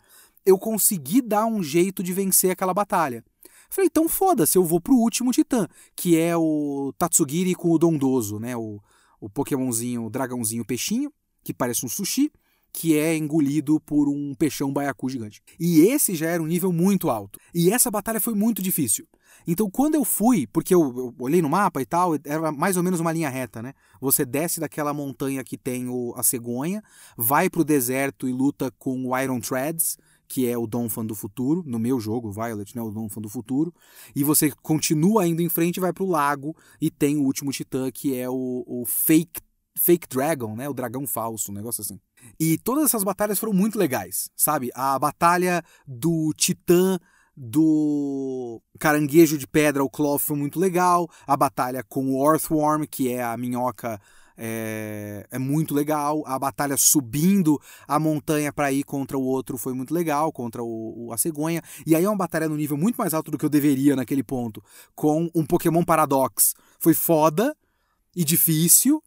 Speaker 1: eu consegui dar um jeito de vencer aquela batalha. Falei, então foda-se, eu vou pro último titã, que é o Tatsugiri com o Dondoso, né? O, o Pokémonzinho, o dragãozinho peixinho, que parece um sushi, que é engolido por um peixão baiacu gigante. E esse já era um nível muito alto. E essa batalha foi muito difícil. Então, quando eu fui, porque eu, eu, olhei no mapa e tal, era mais ou menos uma linha reta, né? Você desce daquela montanha que tem o, a cegonha, vai pro deserto e luta com o Iron Treads, que é o Donphan do futuro, no meu jogo, Violet, né, o Donphan do futuro, e você continua indo em frente vai pro lago e tem o último titã que é o, o Fake Fake Dragon, né, o dragão falso, um negócio assim. E todas essas batalhas foram muito legais, sabe? A batalha do titã do caranguejo de pedra, o Cloth, foi muito legal. A batalha com o Earthworm, que é a minhoca É, é muito legal. A batalha subindo a montanha para ir contra o outro foi muito legal, contra o, o, a cegonha. E aí é uma batalha no nível muito mais alto do que eu deveria naquele ponto, com um Pokémon Paradox. Foi foda e difícil.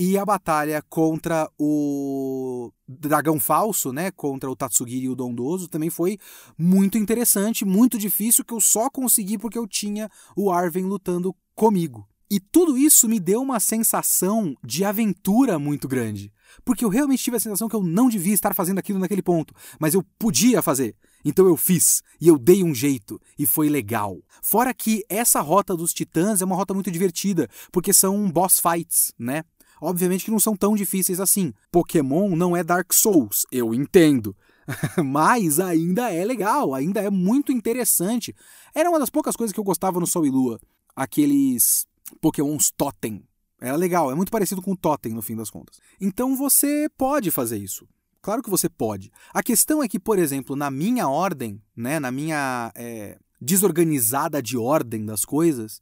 Speaker 1: E a batalha contra o Dragão Falso, né? Contra o Tatsugiri e o Dondoso também foi muito interessante, muito difícil, que eu só consegui porque eu tinha o Arven lutando comigo. E tudo isso me deu uma sensação de aventura muito grande. Porque eu realmente tive a sensação que eu não devia estar fazendo aquilo naquele ponto, mas eu podia fazer. Então eu fiz, e eu dei um jeito, e foi legal. Fora que essa rota dos titãs é uma rota muito divertida, porque são boss fights, né? Obviamente que não são tão difíceis assim. Pokémon não é Dark Souls, eu entendo. [laughs] mas ainda é legal, ainda é muito interessante. Era uma das poucas coisas que eu gostava no Sol e Lua. Aqueles Pokémons Totem. Era legal, é muito parecido com o Totem no fim das contas. Então você pode fazer isso. Claro que você pode. A questão é que, por exemplo, na minha ordem, né, na minha é, desorganizada de ordem das coisas,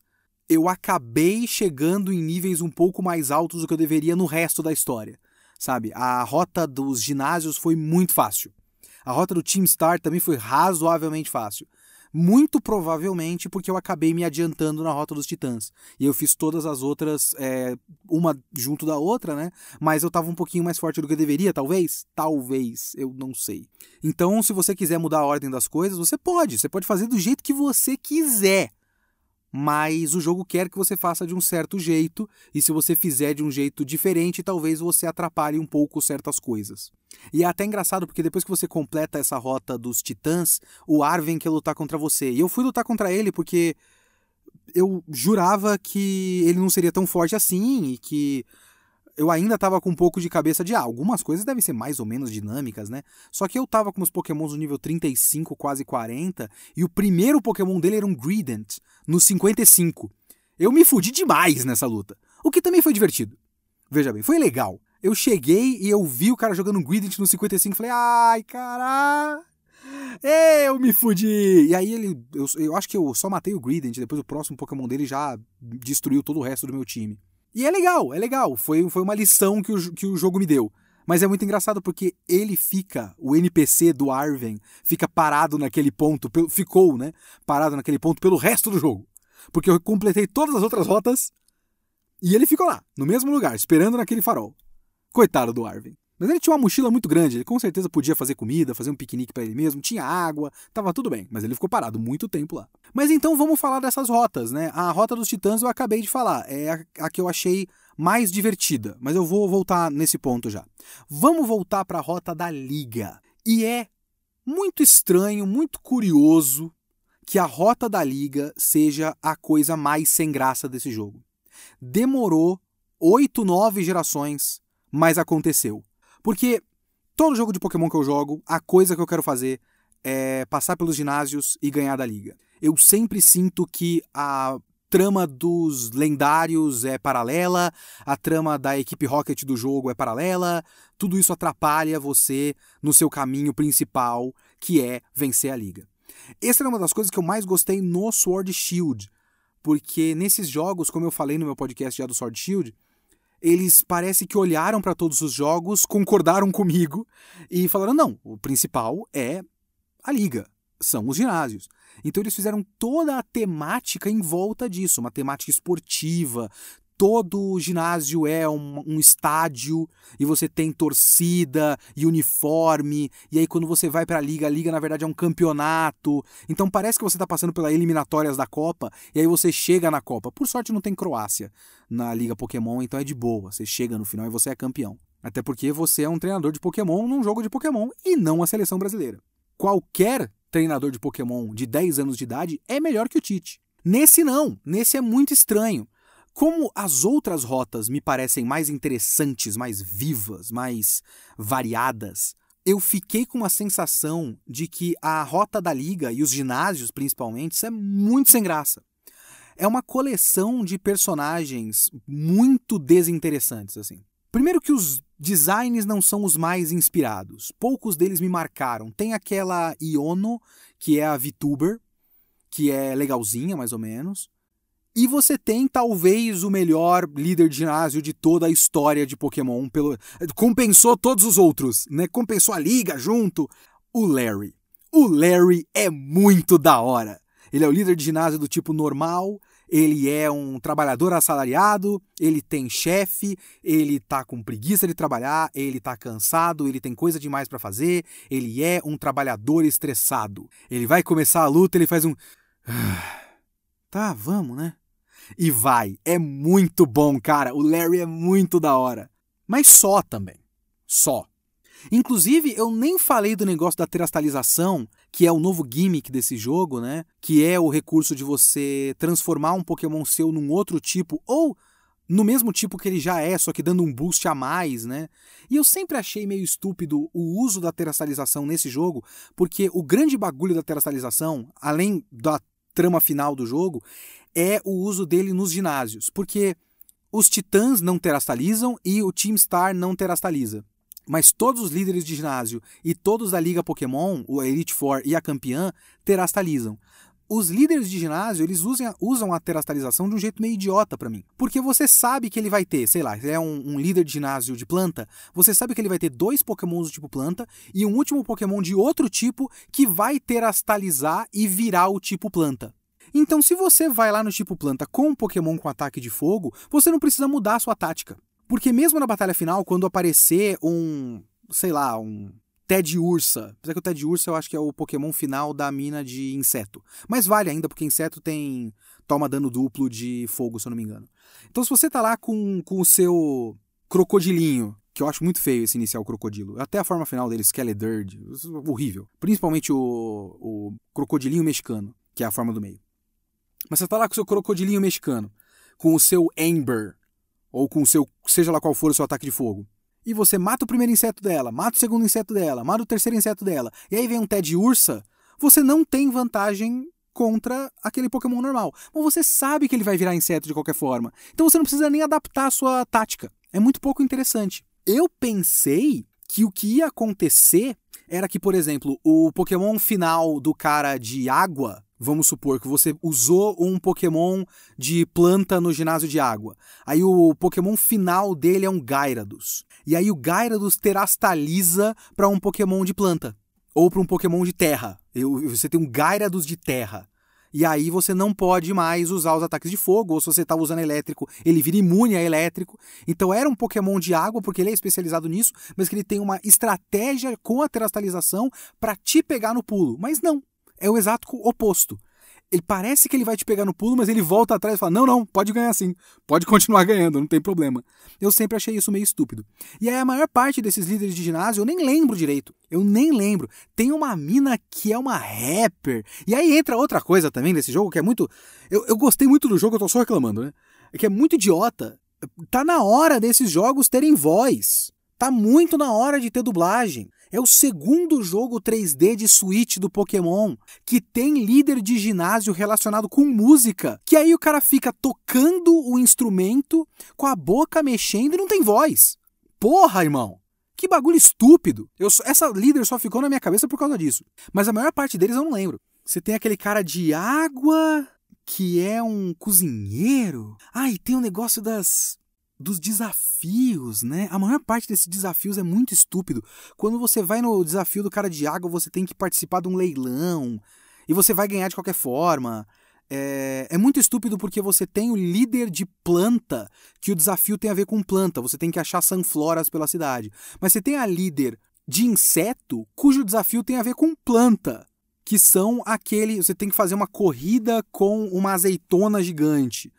Speaker 1: eu acabei chegando em níveis um pouco mais altos do que eu deveria no resto da história. Sabe? A rota dos ginásios foi muito fácil. A rota do Team Star também foi razoavelmente fácil. Muito provavelmente porque eu acabei me adiantando na Rota dos Titãs. E eu fiz todas as outras, é, uma junto da outra, né? Mas eu tava um pouquinho mais forte do que eu deveria, talvez? Talvez, eu não sei. Então, se você quiser mudar a ordem das coisas, você pode. Você pode fazer do jeito que você quiser mas o jogo quer que você faça de um certo jeito, e se você fizer de um jeito diferente, talvez você atrapalhe um pouco certas coisas. E é até engraçado porque depois que você completa essa rota dos titãs, o Arven quer lutar contra você. E eu fui lutar contra ele porque eu jurava que ele não seria tão forte assim e que eu ainda estava com um pouco de cabeça de ah, algumas coisas devem ser mais ou menos dinâmicas, né? Só que eu tava com os pokémons no nível 35, quase 40, e o primeiro pokémon dele era um Greedent, no 55. Eu me fudi demais nessa luta, o que também foi divertido. Veja bem, foi legal. Eu cheguei e eu vi o cara jogando um Greedent no 55 e falei, ai, caralho! Eu me fudi! E aí ele. Eu, eu acho que eu só matei o Greedent, depois o próximo Pokémon dele já destruiu todo o resto do meu time. E é legal, é legal. Foi, foi uma lição que o, que o jogo me deu. Mas é muito engraçado porque ele fica, o NPC do Arven, fica parado naquele ponto, ficou, né? Parado naquele ponto pelo resto do jogo. Porque eu completei todas as outras rotas e ele ficou lá, no mesmo lugar, esperando naquele farol. Coitado do Arven. Mas ele tinha uma mochila muito grande, ele com certeza podia fazer comida, fazer um piquenique para ele mesmo, tinha água, tava tudo bem, mas ele ficou parado muito tempo lá. Mas então vamos falar dessas rotas, né? A rota dos titãs eu acabei de falar, é a, a que eu achei mais divertida, mas eu vou voltar nesse ponto já. Vamos voltar para a rota da liga. E é muito estranho, muito curioso que a rota da liga seja a coisa mais sem graça desse jogo. Demorou oito, nove gerações, mas aconteceu. Porque todo jogo de Pokémon que eu jogo, a coisa que eu quero fazer é passar pelos ginásios e ganhar da liga. Eu sempre sinto que a trama dos lendários é paralela, a trama da equipe Rocket do jogo é paralela, tudo isso atrapalha você no seu caminho principal, que é vencer a liga. Essa era uma das coisas que eu mais gostei no Sword Shield, porque nesses jogos, como eu falei no meu podcast já do Sword Shield, eles parece que olharam para todos os jogos, concordaram comigo e falaram: não, o principal é a liga, são os ginásios. Então eles fizeram toda a temática em volta disso, uma temática esportiva, todo ginásio é um, um, estádio e você tem torcida e uniforme. E aí, quando você vai para a liga, a liga na verdade é um campeonato. Então parece que você está passando pelas eliminatórias da Copa e aí você chega na Copa. Por sorte, não tem Croácia na Liga Pokémon, então é de boa. Você chega no final e você é campeão. Até porque você é um treinador de Pokémon num jogo de Pokémon e não a seleção brasileira. Qualquer treinador de Pokémon de 10 anos de idade é melhor que o Tite. Nesse não, nesse é muito estranho. Como as outras rotas me parecem mais interessantes, mais vivas, mais variadas, eu fiquei com uma sensação de que a rota da liga e os ginásios, principalmente, isso é muito sem graça. É uma coleção de personagens muito desinteressantes, assim. Primeiro que os designs não são os mais inspirados. Poucos deles me marcaram. Tem aquela Iono, que é a VTuber, que é legalzinha, mais ou menos. E você tem talvez o melhor líder de ginásio de toda a história de Pokémon. Pelo... Compensou todos os outros, né? Compensou a liga junto. O Larry. O Larry é muito da hora. Ele é o líder de ginásio do tipo normal, ele é um trabalhador assalariado, ele tem chefe, ele tá com preguiça de trabalhar, ele tá cansado, ele tem coisa demais para fazer, ele é um trabalhador estressado. Ele vai começar a luta, ele faz um Tá, vamos, né? E vai, é muito bom, cara. O Larry é muito da hora. Mas só também. Só. Inclusive, eu nem falei do negócio da terastalização, que é o novo gimmick desse jogo, né? Que é o recurso de você transformar um Pokémon seu num outro tipo, ou no mesmo tipo que ele já é, só que dando um boost a mais, né? E eu sempre achei meio estúpido o uso da terastalização nesse jogo, porque o grande bagulho da terastalização, além da trama final do jogo, é o uso dele nos ginásios, porque os titãs não terastalizam e o Team Star não terastaliza mas todos os líderes de ginásio e todos da Liga Pokémon, o Elite Four e a campeã, terastalizam. Os líderes de ginásio, eles usam, usam a terastalização de um jeito meio idiota para mim. Porque você sabe que ele vai ter, sei lá, é um, um, líder de ginásio de planta, você sabe que ele vai ter dois pokémons do tipo planta e um último pokémon de outro tipo que vai terastalizar e virar o tipo planta. Então, se você vai lá no tipo planta com um pokémon com ataque de fogo, você não precisa mudar a sua tática. Porque mesmo na batalha final, quando aparecer um, sei lá, um Ted Ursa, apesar que o Ted Ursa eu acho que é o Pokémon final da mina de inseto. Mas vale ainda, porque inseto tem. toma dano duplo de fogo, se eu não me engano. Então se você tá lá com, com o seu crocodilinho, que eu acho muito feio esse inicial crocodilo. Até a forma final dele, Skeledurd, horrível. Principalmente o, o crocodilinho mexicano, que é a forma do meio. Mas você tá lá com o seu crocodilinho mexicano, com o seu Amber, ou com o seu, seja lá qual for o seu ataque de fogo. E você mata o primeiro inseto dela, mata o segundo inseto dela, mata o terceiro inseto dela, e aí vem um Ted Ursa, você não tem vantagem contra aquele Pokémon normal. Mas você sabe que ele vai virar inseto de qualquer forma. Então você não precisa nem adaptar a sua tática. É muito pouco interessante. Eu pensei que o que ia acontecer era que, por exemplo, o Pokémon final do cara de água Vamos supor que você usou um Pokémon de planta no ginásio de água. Aí o Pokémon final dele é um Gyarados. E aí o Gyarados terastaliza para um Pokémon de planta. Ou para um Pokémon de terra. Você tem um Gyarados de terra. E aí você não pode mais usar os ataques de fogo, ou se você está usando elétrico, ele vira imune a elétrico. Então era um Pokémon de água, porque ele é especializado nisso, mas que ele tem uma estratégia com a terastalização para te pegar no pulo. Mas não, é o exato oposto. Ele parece que ele vai te pegar no pulo, mas ele volta atrás e fala: Não, não, pode ganhar sim. Pode [laughs] continuar ganhando, não tem problema. Eu sempre achei isso meio estúpido. E aí a maior parte desses líderes de ginásio eu nem lembro direito. Eu nem lembro. Tem uma mina que é uma rapper. E aí entra outra coisa também desse jogo que é muito. Eu, eu gostei muito do jogo, eu tô só reclamando, né? É que é muito idiota. Tá na hora desses jogos terem voz. Tá muito na hora de ter dublagem. É o segundo jogo 3D de Switch do Pokémon que tem líder de ginásio relacionado com música. Que aí o cara fica tocando o instrumento com a boca mexendo e não tem voz. Porra, irmão! Que bagulho estúpido! Eu, essa líder só ficou na minha cabeça por causa disso. Mas a maior parte deles eu não lembro. Você tem aquele cara de água que é um cozinheiro. Ah, e tem o um negócio das dos desafios, né? A maior parte desses desafios é muito estúpido. Quando você vai no desafio do cara de água, você tem que participar de um leilão e você vai ganhar de qualquer forma. É, é, muito estúpido porque você tem o líder de planta, que o desafio tem a ver com planta, você tem que achar sunfloras pela cidade. Mas você tem a líder de inseto, cujo desafio tem a ver com planta, que são aquele. Você tem que fazer uma corrida com uma azeitona gigante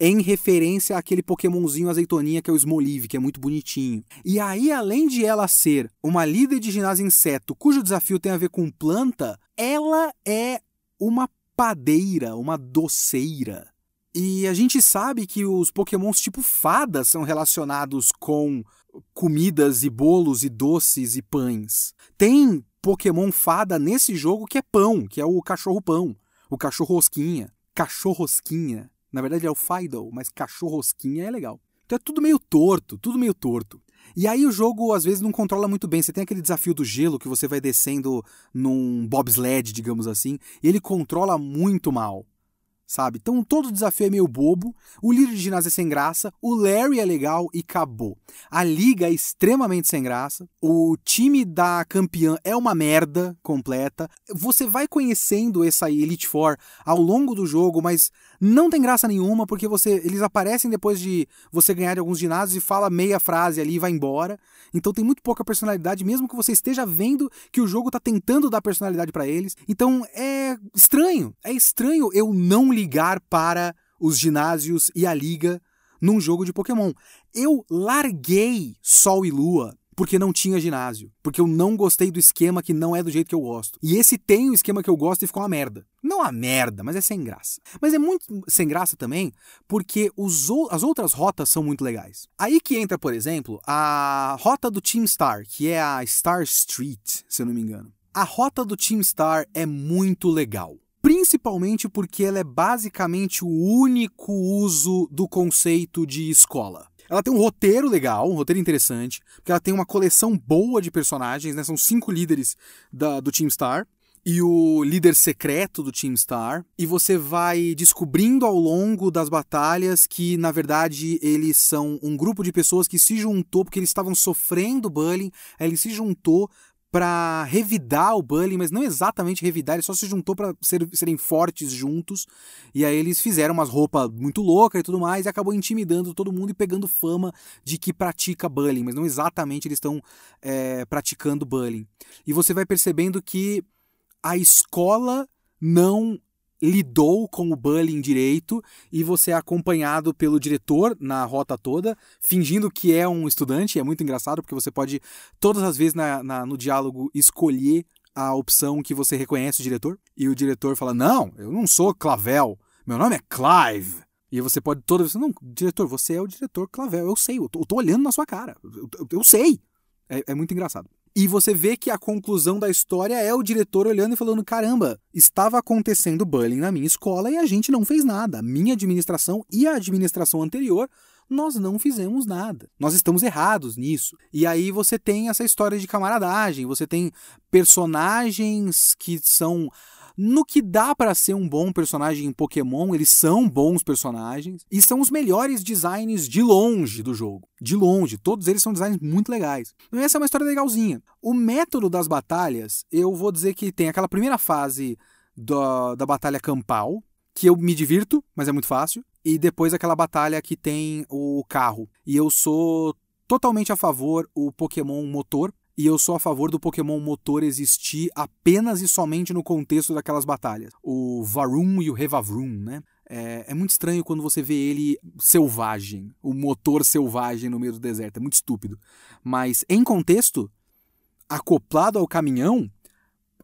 Speaker 1: em referência àquele Pokémonzinho azeitoninha que é o Smolive, que é muito bonitinho. E aí, além de ela ser uma líder de ginásio inseto, cujo desafio tem a ver com planta, ela é uma padeira, uma doceira. E a gente sabe que os Pokémons tipo fadas são relacionados com comidas e bolos e doces e pães. Tem Pokémon fada nesse jogo que é pão, que é o cachorro pão, o cachorro rosquinha, cachorro rosquinha. Na verdade é o Fiddle, mas cachorrosquinha é legal. Então é tudo meio torto, tudo meio torto. E aí o jogo às vezes não controla muito bem. Você tem aquele desafio do gelo que você vai descendo num bobsled, digamos assim, e ele controla muito mal. sabe? Então todo desafio é meio bobo, o líder de ginásio é sem graça, o Larry é legal e acabou. A liga é extremamente sem graça, o time da campeã é uma merda completa. Você vai conhecendo essa Elite Four ao longo do jogo, mas não tem graça nenhuma porque você eles aparecem depois de você ganhar de alguns ginásios e fala meia frase ali e vai embora. Então tem muito pouca personalidade, mesmo que você esteja vendo que o jogo tá tentando dar personalidade para eles. Então é estranho, é estranho eu não ligar para os ginásios e a liga num jogo de Pokémon. Eu larguei Sol e Lua porque não tinha ginásio, porque eu não gostei do esquema que não é do jeito que eu gosto. E esse tem o esquema que eu gosto e ficou uma merda. Não uma merda, mas é sem graça. Mas é muito sem graça também porque as outras rotas são muito legais. Aí que entra, por exemplo, a rota do Team Star, que é a Star Street, se eu não me engano. A rota do Team Star é muito legal principalmente porque ela é basicamente o único uso do conceito de escola. Ela tem um roteiro legal, um roteiro interessante, porque ela tem uma coleção boa de personagens, né? São cinco líderes da, do Team Star e o líder secreto do Team Star, e você vai descobrindo ao longo das batalhas que, na verdade, eles são um grupo de pessoas que se juntou porque eles estavam sofrendo bullying, aí ele se juntou para revidar o bullying, mas não exatamente revidar, ele só se juntou para ser, serem fortes juntos. E aí eles fizeram umas roupas muito loucas e tudo mais, e acabou intimidando todo mundo e pegando fama de que pratica bullying, mas não exatamente eles estão é, praticando bullying. E você vai percebendo que a escola não lidou com o bullying direito e você é acompanhado pelo diretor na rota toda, fingindo que é um estudante. É muito engraçado porque você pode, todas as vezes na, na, no diálogo, escolher a opção que você reconhece o diretor. E o diretor fala: Não, eu não sou Clavel, meu nome é Clive. E você pode toda vez, não, diretor, você é o diretor Clavel, eu sei, eu tô, eu tô olhando na sua cara, eu, eu, eu sei. É, é muito engraçado. E você vê que a conclusão da história é o diretor olhando e falando: caramba, estava acontecendo bullying na minha escola e a gente não fez nada. A minha administração e a administração anterior, nós não fizemos nada. Nós estamos errados nisso. E aí você tem essa história de camaradagem, você tem personagens que são no que dá para ser um bom personagem em Pokémon, eles são bons personagens e são os melhores designs de longe do jogo. De longe, todos eles são designs muito legais. Então essa é uma história legalzinha. O método das batalhas, eu vou dizer que tem aquela primeira fase da, da batalha campal, que eu me divirto, mas é muito fácil, e depois aquela batalha que tem o carro. E eu sou totalmente a favor o Pokémon motor, e eu sou a favor do Pokémon motor existir apenas e somente no contexto daquelas batalhas. O Varum e o Revavrum, né? É, é, muito estranho quando você vê ele selvagem, o motor selvagem no meio do deserto. É muito estúpido. Mas em contexto, acoplado ao caminhão,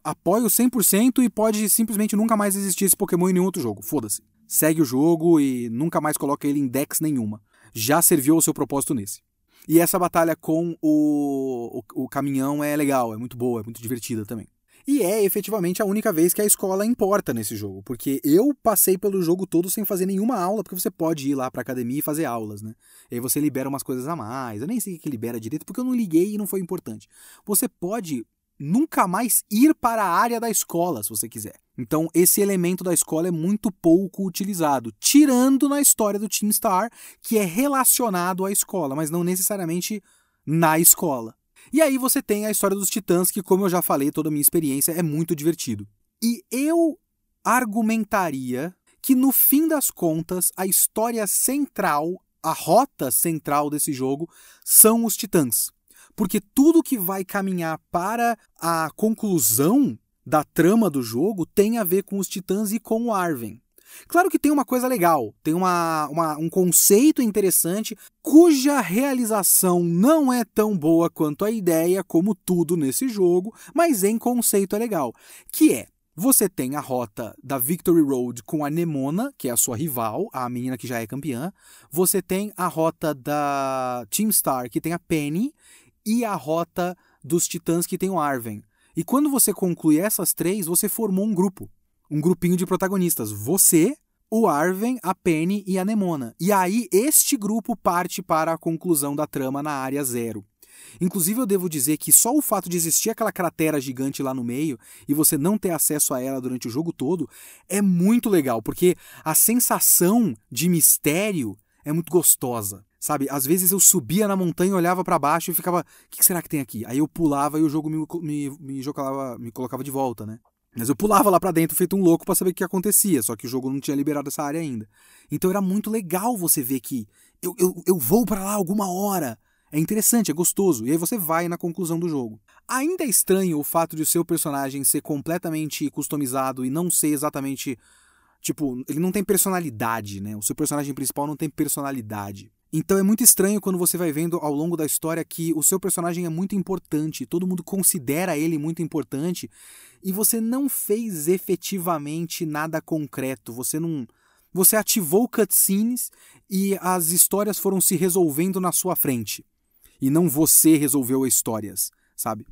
Speaker 1: apoio 100% e pode simplesmente nunca mais existir esse Pokémon em nenhum outro jogo. Foda-se. Segue o jogo e nunca mais coloca ele em Dex nenhuma. Já serviu o seu propósito nesse. E essa batalha com o, o, o caminhão é legal, é muito boa, é muito divertida também. E é efetivamente a única vez que a escola importa nesse jogo, porque eu passei pelo jogo todo sem fazer nenhuma aula, porque você pode ir lá pra academia e fazer aulas, né? E aí você libera umas coisas a mais. Eu nem sei o que libera direito, porque eu não liguei e não foi importante. Você pode nunca mais ir para a área da escola, se você quiser. Então, esse elemento da escola é muito pouco utilizado, tirando na história do Team Star, que é relacionado à escola, mas não necessariamente na escola. E aí você tem a história dos Titãs, que, como eu já falei, toda a minha experiência é muito divertido. E eu argumentaria que, no fim das contas, a história central, a rota central desse jogo são os Titãs porque tudo que vai caminhar para a conclusão da trama do jogo tem a ver com os titãs e com o Arven. Claro que tem uma coisa legal, tem uma, uma, um conceito interessante, cuja realização não é tão boa quanto a ideia, como tudo nesse jogo, mas em conceito é legal. Que é, você tem a rota da Victory Road com a Nemona, que é a sua rival, a menina que já é campeã. Você tem a rota da Team Star, que tem a Penny e a rota dos titãs que tem o Arven. E quando você conclui essas três, você formou um grupo. Um grupinho de protagonistas. Você, o Arven, a Penny e a Nemona. E aí este grupo parte para a conclusão da trama na área zero. Inclusive, eu devo dizer que só o fato de existir aquela cratera gigante lá no meio e você não ter acesso a ela durante o jogo todo é muito legal, porque a sensação de mistério é muito gostosa. Sabe, às vezes eu subia na montanha, olhava para baixo e ficava, o que será que tem aqui? Aí eu pulava e o jogo me, me, me, jogava, me colocava de volta, né? Mas eu pulava lá para dentro feito um louco para saber o que acontecia, só que o jogo não tinha liberado essa área ainda. Então era muito legal você ver que eu, eu, eu vou para lá alguma hora. É interessante, é gostoso, e aí você vai na conclusão do jogo. Ainda é estranho o fato de o seu personagem ser completamente customizado e não ser exatamente. Tipo, ele não tem personalidade, né? O seu personagem principal não tem personalidade. Então é muito estranho quando você vai vendo ao longo da história que o seu personagem é muito importante, todo mundo considera ele muito importante, e você não fez efetivamente nada concreto, você não. Você ativou cutscenes e as histórias foram se resolvendo na sua frente. E não você resolveu as histórias, sabe?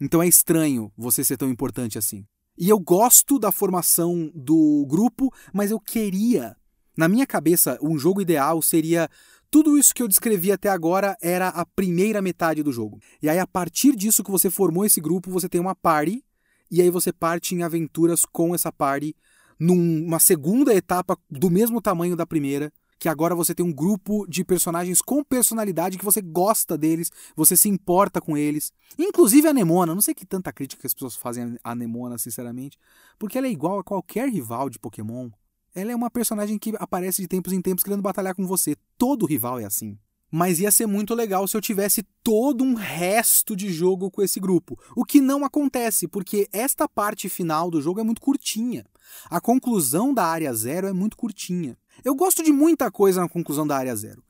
Speaker 1: Então é estranho você ser tão importante assim. E eu gosto da formação do grupo, mas eu queria. Na minha cabeça, um jogo ideal seria tudo isso que eu descrevi até agora era a primeira metade do jogo. E aí, a partir disso que você formou esse grupo, você tem uma party, e aí você parte em aventuras com essa party numa segunda etapa do mesmo tamanho da primeira, que agora você tem um grupo de personagens com personalidade que você gosta deles, você se importa com eles. Inclusive a Nemona, não sei que tanta crítica as pessoas fazem a Nemona, sinceramente, porque ela é igual a qualquer rival de Pokémon. Ela é uma personagem que aparece de tempos em tempos querendo batalhar com você. Todo rival é assim. Mas ia ser muito legal se eu tivesse todo um resto de jogo com esse grupo. O que não acontece, porque esta parte final do jogo é muito curtinha. A conclusão da área zero é muito curtinha. Eu gosto de muita coisa na conclusão da área zero.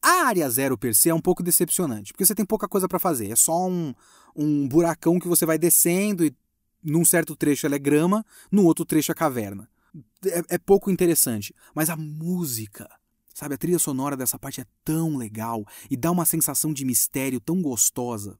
Speaker 1: A área zero per se é um pouco decepcionante, porque você tem pouca coisa para fazer. É só um, um buracão que você vai descendo e num certo trecho ela é grama, no outro trecho é caverna é, é pouco interessante. Mas a música, sabe, a trilha sonora dessa parte é tão legal e dá uma sensação de mistério tão gostosa.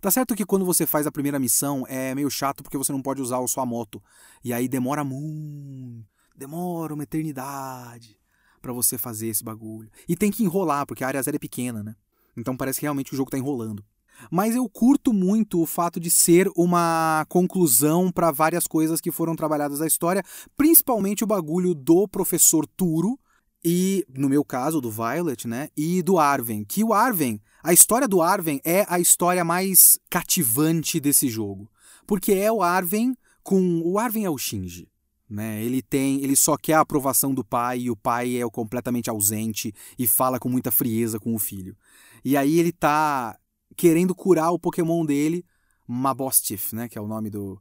Speaker 1: Tá certo que quando você faz a primeira missão é meio chato porque você não pode usar a sua moto. E aí demora muito. Demora uma eternidade para você fazer esse bagulho. E tem que enrolar, porque a área zero é pequena, né? Então parece que realmente o jogo tá enrolando. Mas eu curto muito o fato de ser uma conclusão para várias coisas que foram trabalhadas na história, principalmente o bagulho do professor Turo e, no meu caso, do Violet, né? E do Arven. Que o Arven, a história do Arven é a história mais cativante desse jogo. Porque é o Arven com. O Arven é o Shinji. Né? Ele tem, ele só quer a aprovação do pai e o pai é completamente ausente e fala com muita frieza com o filho. E aí ele tá querendo curar o Pokémon dele, Mabostif, né? Que é o nome do,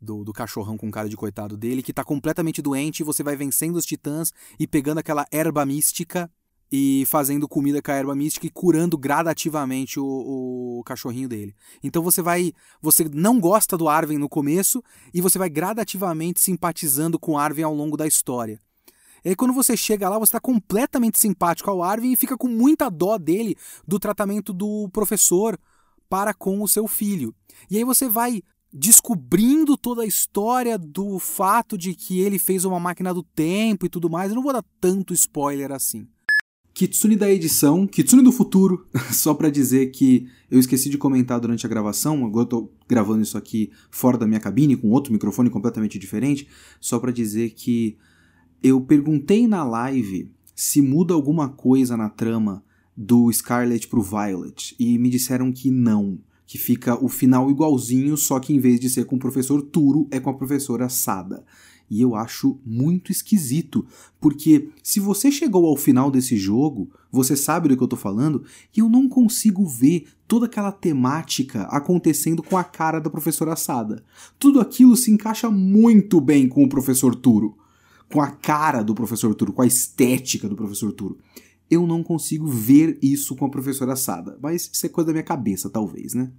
Speaker 1: do, do, cachorrão com cara de coitado dele, que tá completamente doente, e você vai vencendo os titãs e pegando aquela erva mística e fazendo comida com a erva mística e curando gradativamente o, o cachorrinho dele. Então você vai. Você não gosta do Arven no começo e você vai gradativamente simpatizando com o Arven ao longo da história. E aí, quando você chega lá, você está completamente simpático ao Arvin e fica com muita dó dele do tratamento do professor para com o seu filho. E aí você vai descobrindo toda a história do fato de que ele fez uma máquina do tempo e tudo mais. Eu não vou dar tanto spoiler assim. Kitsune da edição, Kitsune do futuro, [laughs] só para dizer que eu esqueci de comentar durante a gravação, agora eu tô gravando isso aqui fora da minha cabine com outro microfone completamente diferente, só para dizer que eu perguntei na live se muda alguma coisa na trama do Scarlet pro Violet e me disseram que não, que fica o final igualzinho, só que em vez de ser com o professor Turo, é com a professora Sada. E eu acho muito esquisito, porque se você chegou ao final desse jogo, você sabe do que eu tô falando, e eu não consigo ver toda aquela temática acontecendo com a cara da professora Sada. Tudo aquilo se encaixa muito bem com o professor Turo com a cara do professor Turo, com a estética do professor Turo. Eu não consigo ver isso com a professora Sada, mas isso é coisa da minha cabeça, talvez, né?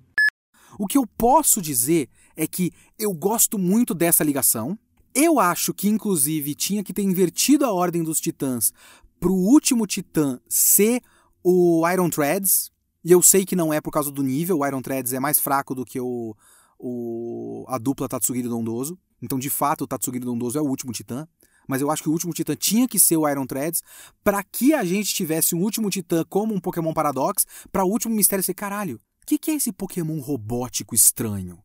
Speaker 1: O que eu posso dizer é que eu gosto muito dessa ligação. Eu acho que, inclusive, tinha que ter invertido a ordem dos titãs pro último titã ser o Iron Threads. E eu sei que não é por causa do nível, o Iron Threads é mais fraco do que o, o a dupla Tatsugiri Dondoso. Então, de fato, o Tatsugiri Dondoso é o último titã mas eu acho que o último Titã tinha que ser o Iron Threads para que a gente tivesse um último Titã como um Pokémon Paradox, para o último mistério ser caralho. O que, que é esse Pokémon robótico estranho?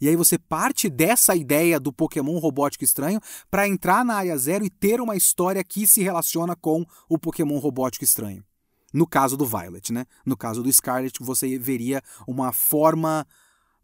Speaker 1: E aí você parte dessa ideia do Pokémon robótico estranho para entrar na área zero e ter uma história que se relaciona com o Pokémon robótico estranho. No caso do Violet, né? No caso do Scarlet, você veria uma forma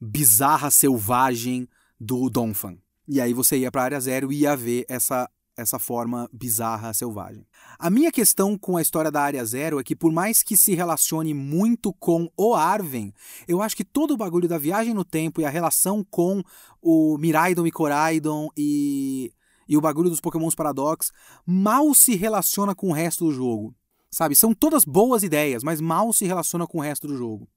Speaker 1: bizarra, selvagem do Donphan. E aí você ia para a área zero e ia ver essa essa forma bizarra, selvagem. A minha questão com a história da Área Zero é que, por mais que se relacione muito com o Arven, eu acho que todo o bagulho da viagem no tempo e a relação com o Miraidon e Coraidon e, e o bagulho dos Pokémons Paradox mal se relaciona com o resto do jogo. Sabe? São todas boas ideias, mas mal se relaciona com o resto do jogo.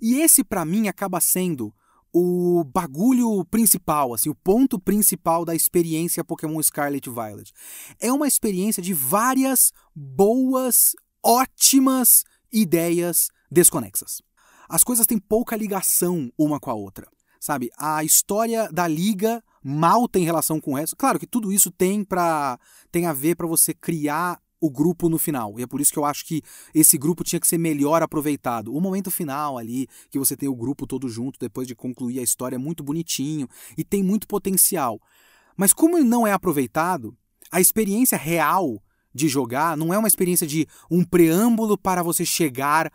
Speaker 1: E esse, para mim, acaba sendo o bagulho principal, assim, o ponto principal da experiência Pokémon Scarlet Violet. É uma experiência de várias boas, ótimas ideias desconexas. As coisas têm pouca ligação uma com a outra, sabe? A história da liga mal tem relação com o resto. Claro que tudo isso tem para tem a ver para você criar o grupo no final. E é por isso que eu acho que esse grupo tinha que ser melhor aproveitado. O momento final ali, que você tem o grupo todo junto depois de concluir a história, é muito bonitinho e tem muito potencial. Mas como não é aproveitado, a experiência real de jogar não é uma experiência de um preâmbulo para você chegar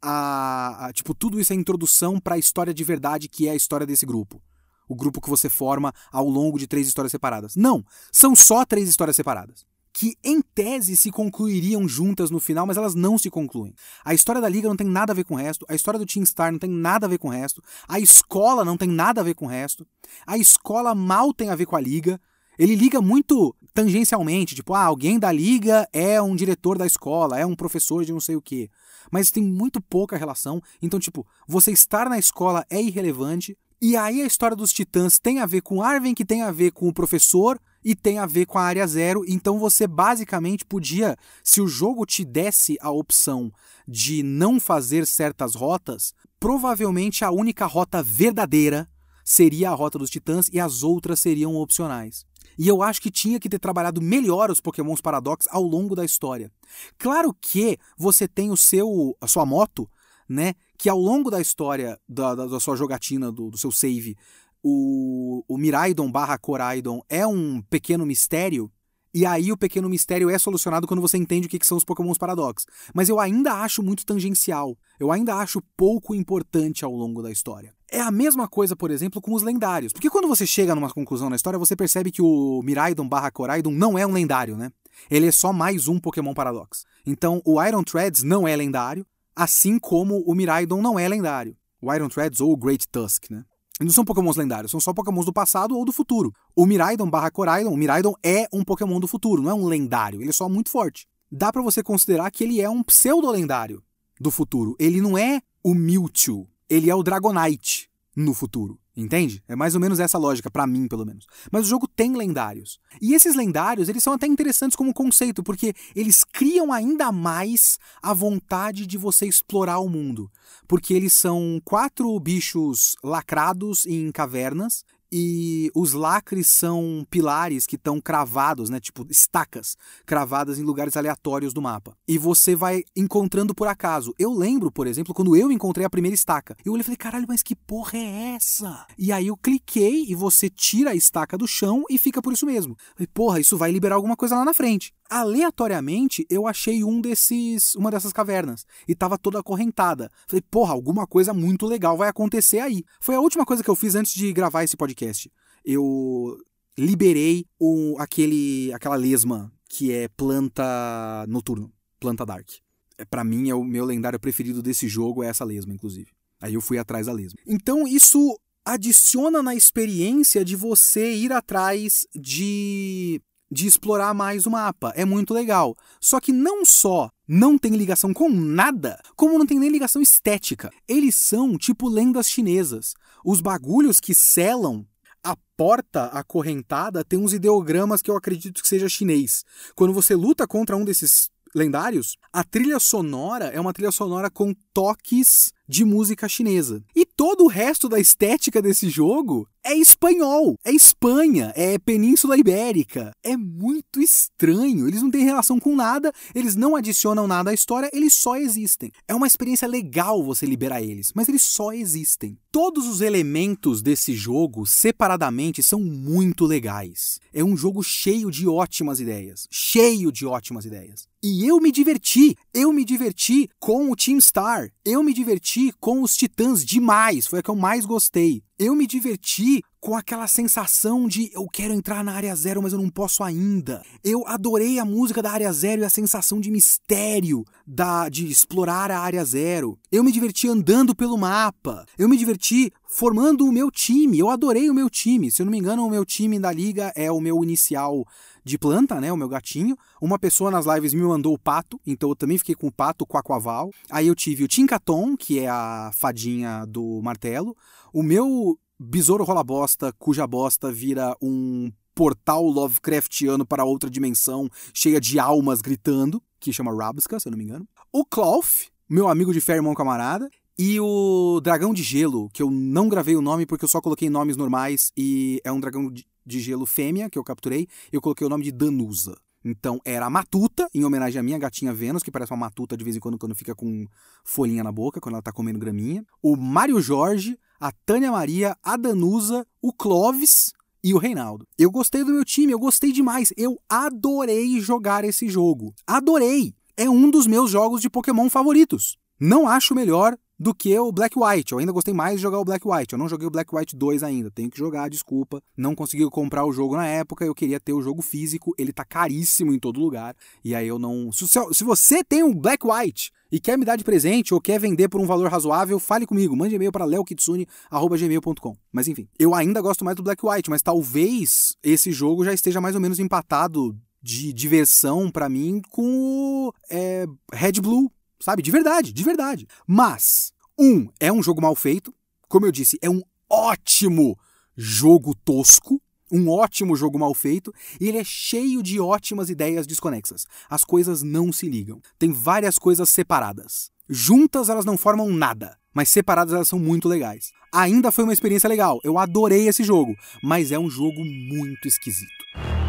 Speaker 1: a, a tipo tudo isso é introdução para a história de verdade que é a história desse grupo. O grupo que você forma ao longo de três histórias separadas. Não, são só três histórias separadas que em tese se concluiriam juntas no final, mas elas não se concluem. A história da liga não tem nada a ver com o resto, a história do Team Star não tem nada a ver com o resto, a escola não tem nada a ver com o resto, a escola mal tem a ver com a liga. Ele liga muito tangencialmente, tipo, ah, alguém da liga é um diretor da escola, é um professor de não sei o quê. Mas tem muito pouca relação. Então, tipo, você estar na escola é irrelevante. E aí a história dos titãs tem a ver com Arven, que tem a ver com o professor, e tem a ver com a área zero. Então você basicamente podia, se o jogo te desse a opção de não fazer certas rotas, provavelmente a única rota verdadeira seria a rota dos titãs e as outras seriam opcionais. E eu acho que tinha que ter trabalhado melhor os Pokémons Paradox ao longo da história. Claro que você tem o seu a sua moto, né, que ao longo da história da, da, da sua jogatina, do, do seu save, o, o Miraidon barra Coraidon é um pequeno mistério, e aí o pequeno mistério é solucionado quando você entende o que, que são os Pokémons Paradox. Mas eu ainda acho muito tangencial. Eu ainda acho pouco importante ao longo da história. É a mesma coisa, por exemplo, com os lendários. Porque quando você chega numa conclusão na história, você percebe que o Miraidon barra Coraidon não é um lendário, né? Ele é só mais um Pokémon Paradox. Então, o Iron Threads não é lendário, assim como o Miraidon não é lendário. O Iron Threads ou o Great Tusk, né? Não são pokémons lendários, são só pokémons do passado ou do futuro. O Miraidon barra Coraidon, o Miraidon é um pokémon do futuro, não é um lendário, ele é só muito forte. Dá para você considerar que ele é um pseudo-lendário do futuro. Ele não é o Mewtwo, ele é o Dragonite no futuro. Entende? É mais ou menos essa lógica, para mim, pelo menos. Mas o jogo tem lendários. E esses lendários, eles são até interessantes como conceito, porque eles criam ainda mais a vontade de você explorar o mundo. Porque eles são quatro bichos lacrados em cavernas e os lacres são pilares que estão cravados, né, tipo estacas cravadas em lugares aleatórios do mapa. E você vai encontrando por acaso. Eu lembro, por exemplo, quando eu encontrei a primeira estaca. Eu olhei e falei, caralho, mas que porra é essa? E aí eu cliquei e você tira a estaca do chão e fica por isso mesmo. falei, porra, isso vai liberar alguma coisa lá na frente aleatoriamente eu achei um desses, uma dessas cavernas e tava toda acorrentada. Falei, porra, alguma coisa muito legal vai acontecer aí. Foi a última coisa que eu fiz antes de gravar esse podcast. Eu liberei o, aquele, aquela lesma que é planta noturno, planta dark. É, para mim é o meu lendário preferido desse jogo é essa lesma, inclusive. Aí eu fui atrás da lesma. Então isso adiciona na experiência de você ir atrás de de explorar mais o mapa. É muito legal. Só que não só não tem ligação com nada, como não tem nem ligação estética. Eles são tipo lendas chinesas. Os bagulhos que selam a porta acorrentada tem uns ideogramas que eu acredito que seja chinês. Quando você luta contra um desses lendários, a trilha sonora é uma trilha sonora com toques de música chinesa. E todo o resto da estética desse jogo é espanhol, é Espanha, é Península Ibérica. É muito estranho. Eles não têm relação com nada, eles não adicionam nada à história, eles só existem. É uma experiência legal você liberar eles, mas eles só existem. Todos os elementos desse jogo, separadamente, são muito legais. É um jogo cheio de ótimas ideias. Cheio de ótimas ideias. E eu me diverti. Eu me diverti com o Team Star. Eu me diverti com os Titãs demais. Foi a que eu mais gostei eu me diverti com aquela sensação de eu quero entrar na área zero, mas eu não posso ainda. Eu adorei a música da área zero e a sensação de mistério da de explorar a área zero. Eu me diverti andando pelo mapa. Eu me diverti formando o meu time. Eu adorei o meu time. Se eu não me engano, o meu time da liga é o meu inicial de planta, né? O meu gatinho. Uma pessoa nas lives me mandou o pato, então eu também fiquei com o pato, com a. Aí eu tive o Tinkaton, que é a fadinha do martelo. O meu besouro rola bosta, cuja bosta vira um portal Lovecraftiano para outra dimensão, cheia de almas gritando, que chama Rabska, se eu não me engano. O Cloth, meu amigo de fé, irmão camarada. E o Dragão de Gelo, que eu não gravei o nome porque eu só coloquei nomes normais e é um dragão de gelo fêmea que eu capturei. Eu coloquei o nome de Danusa. Então era a Matuta, em homenagem à minha gatinha Vênus, que parece uma matuta de vez em quando quando fica com folhinha na boca, quando ela tá comendo graminha. O Mário Jorge, a Tânia Maria, a Danusa, o Clóvis e o Reinaldo. Eu gostei do meu time, eu gostei demais. Eu adorei jogar esse jogo. Adorei! É um dos meus jogos de Pokémon favoritos. Não acho melhor, do que o Black White. Eu ainda gostei mais de jogar o Black White. Eu não joguei o Black White 2 ainda. Tenho que jogar, desculpa. Não consegui comprar o jogo na época. Eu queria ter o jogo físico. Ele tá caríssimo em todo lugar. E aí eu não. Se, se você tem um Black White e quer me dar de presente ou quer vender por um valor razoável, fale comigo. Mande e-mail para leokitsune.gmail.com. Mas enfim, eu ainda gosto mais do Black White, mas talvez esse jogo já esteja mais ou menos empatado de diversão para mim com é, Red Blue, sabe? De verdade, de verdade. Mas, um, é um jogo mal feito. Como eu disse, é um ótimo jogo tosco. Um ótimo jogo mal feito, e ele é cheio de ótimas ideias desconexas. As coisas não se ligam. Tem várias coisas separadas. Juntas elas não formam nada, mas separadas elas são muito legais. Ainda foi uma experiência legal, eu adorei esse jogo, mas é um jogo muito esquisito.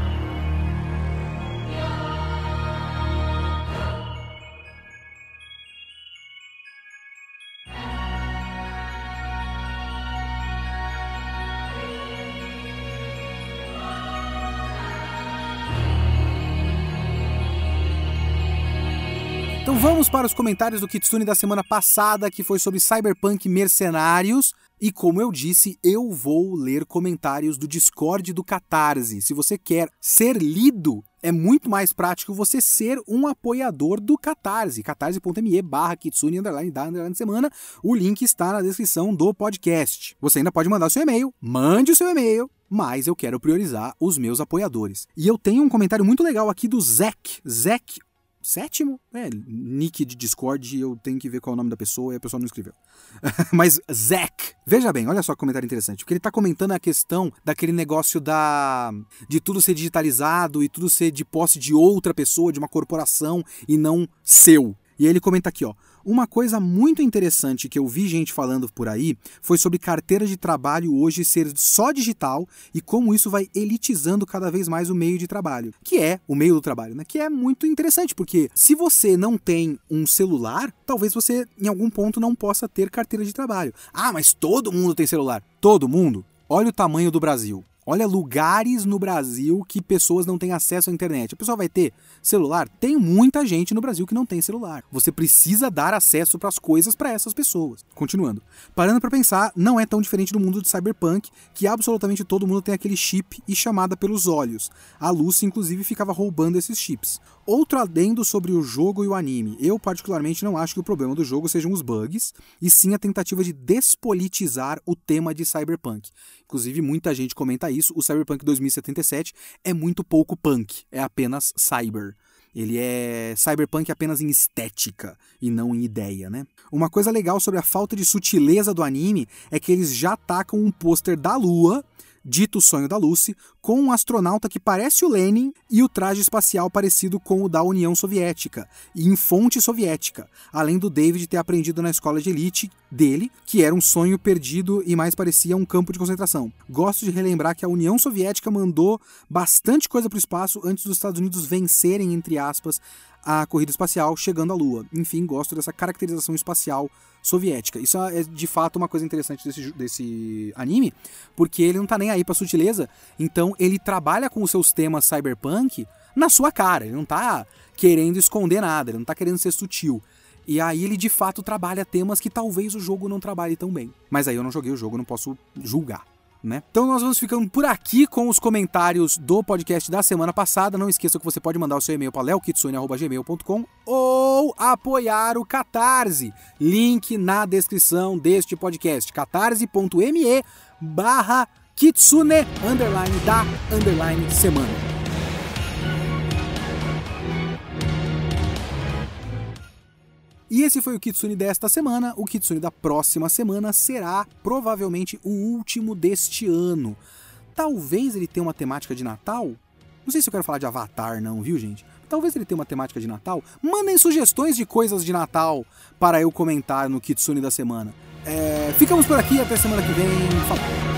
Speaker 1: Vamos para os comentários do Kitsune da semana passada, que foi sobre Cyberpunk Mercenários. E como eu disse, eu vou ler comentários do Discord do Catarse. Se você quer ser lido, é muito mais prático você ser um apoiador do Catarse. catarse.me barra Kitsune underline da underline semana. O link está na descrição do podcast. Você ainda pode mandar seu e-mail. Mande o seu e-mail mas eu quero priorizar os meus apoiadores. E eu tenho um comentário muito legal aqui do Zek, Zek sétimo, é, nick de Discord, eu tenho que ver qual é o nome da pessoa e a pessoa não escreveu. [laughs] Mas Zack, veja bem, olha só que comentário interessante, porque ele está comentando a questão daquele negócio da de tudo ser digitalizado e tudo ser de posse de outra pessoa, de uma corporação e não seu. E ele comenta aqui, ó: uma coisa muito interessante que eu vi gente falando por aí foi sobre carteira de trabalho hoje ser só digital e como isso vai elitizando cada vez mais o meio de trabalho, que é o meio do trabalho, né? Que é muito interessante, porque se você não tem um celular, talvez você em algum ponto não possa ter carteira de trabalho. Ah, mas todo mundo tem celular. Todo mundo? Olha o tamanho do Brasil. Olha lugares no Brasil que pessoas não têm acesso à internet. A pessoa vai ter celular? Tem muita gente no Brasil que não tem celular. Você precisa dar acesso para as coisas para essas pessoas. Continuando. Parando para pensar, não é tão diferente do mundo de Cyberpunk, que absolutamente todo mundo tem aquele chip e chamada pelos olhos. A Lucy inclusive ficava roubando esses chips. Outro adendo sobre o jogo e o anime. Eu, particularmente, não acho que o problema do jogo sejam os bugs, e sim a tentativa de despolitizar o tema de Cyberpunk. Inclusive, muita gente comenta isso. O Cyberpunk 2077 é muito pouco punk, é apenas cyber. Ele é cyberpunk apenas em estética e não em ideia, né? Uma coisa legal sobre a falta de sutileza do anime é que eles já tacam um pôster da lua dito Sonho da Lucy, com um astronauta que parece o Lenin e o traje espacial parecido com o da União Soviética, e em fonte soviética, além do David ter aprendido na escola de elite dele, que era um sonho perdido e mais parecia um campo de concentração. Gosto de relembrar que a União Soviética mandou bastante coisa para o espaço antes dos Estados Unidos vencerem, entre aspas, a corrida espacial chegando à Lua. Enfim, gosto dessa caracterização espacial soviética. Isso é de fato uma coisa interessante desse, desse anime, porque ele não tá nem aí pra sutileza, então ele trabalha com os seus temas cyberpunk na sua cara, ele não tá querendo esconder nada, ele não tá querendo ser sutil. E aí ele de fato trabalha temas que talvez o jogo não trabalhe tão bem. Mas aí eu não joguei o jogo, não posso julgar né? Então nós vamos ficando por aqui com os comentários do podcast da semana passada. Não esqueça que você pode mandar o seu e-mail para leokitsune.gmail.com ou apoiar o Catarse. Link na descrição deste podcast. catarse.me barra kitsune underline da underline semana. E esse foi o Kitsune desta semana. O Kitsune da próxima semana será provavelmente o último deste ano. Talvez ele tenha uma temática de Natal. Não sei se eu quero falar de Avatar, não, viu, gente? Talvez ele tenha uma temática de Natal. Mandem sugestões de coisas de Natal para eu comentar no Kitsune da semana. É... Ficamos por aqui, até semana que vem. Falou!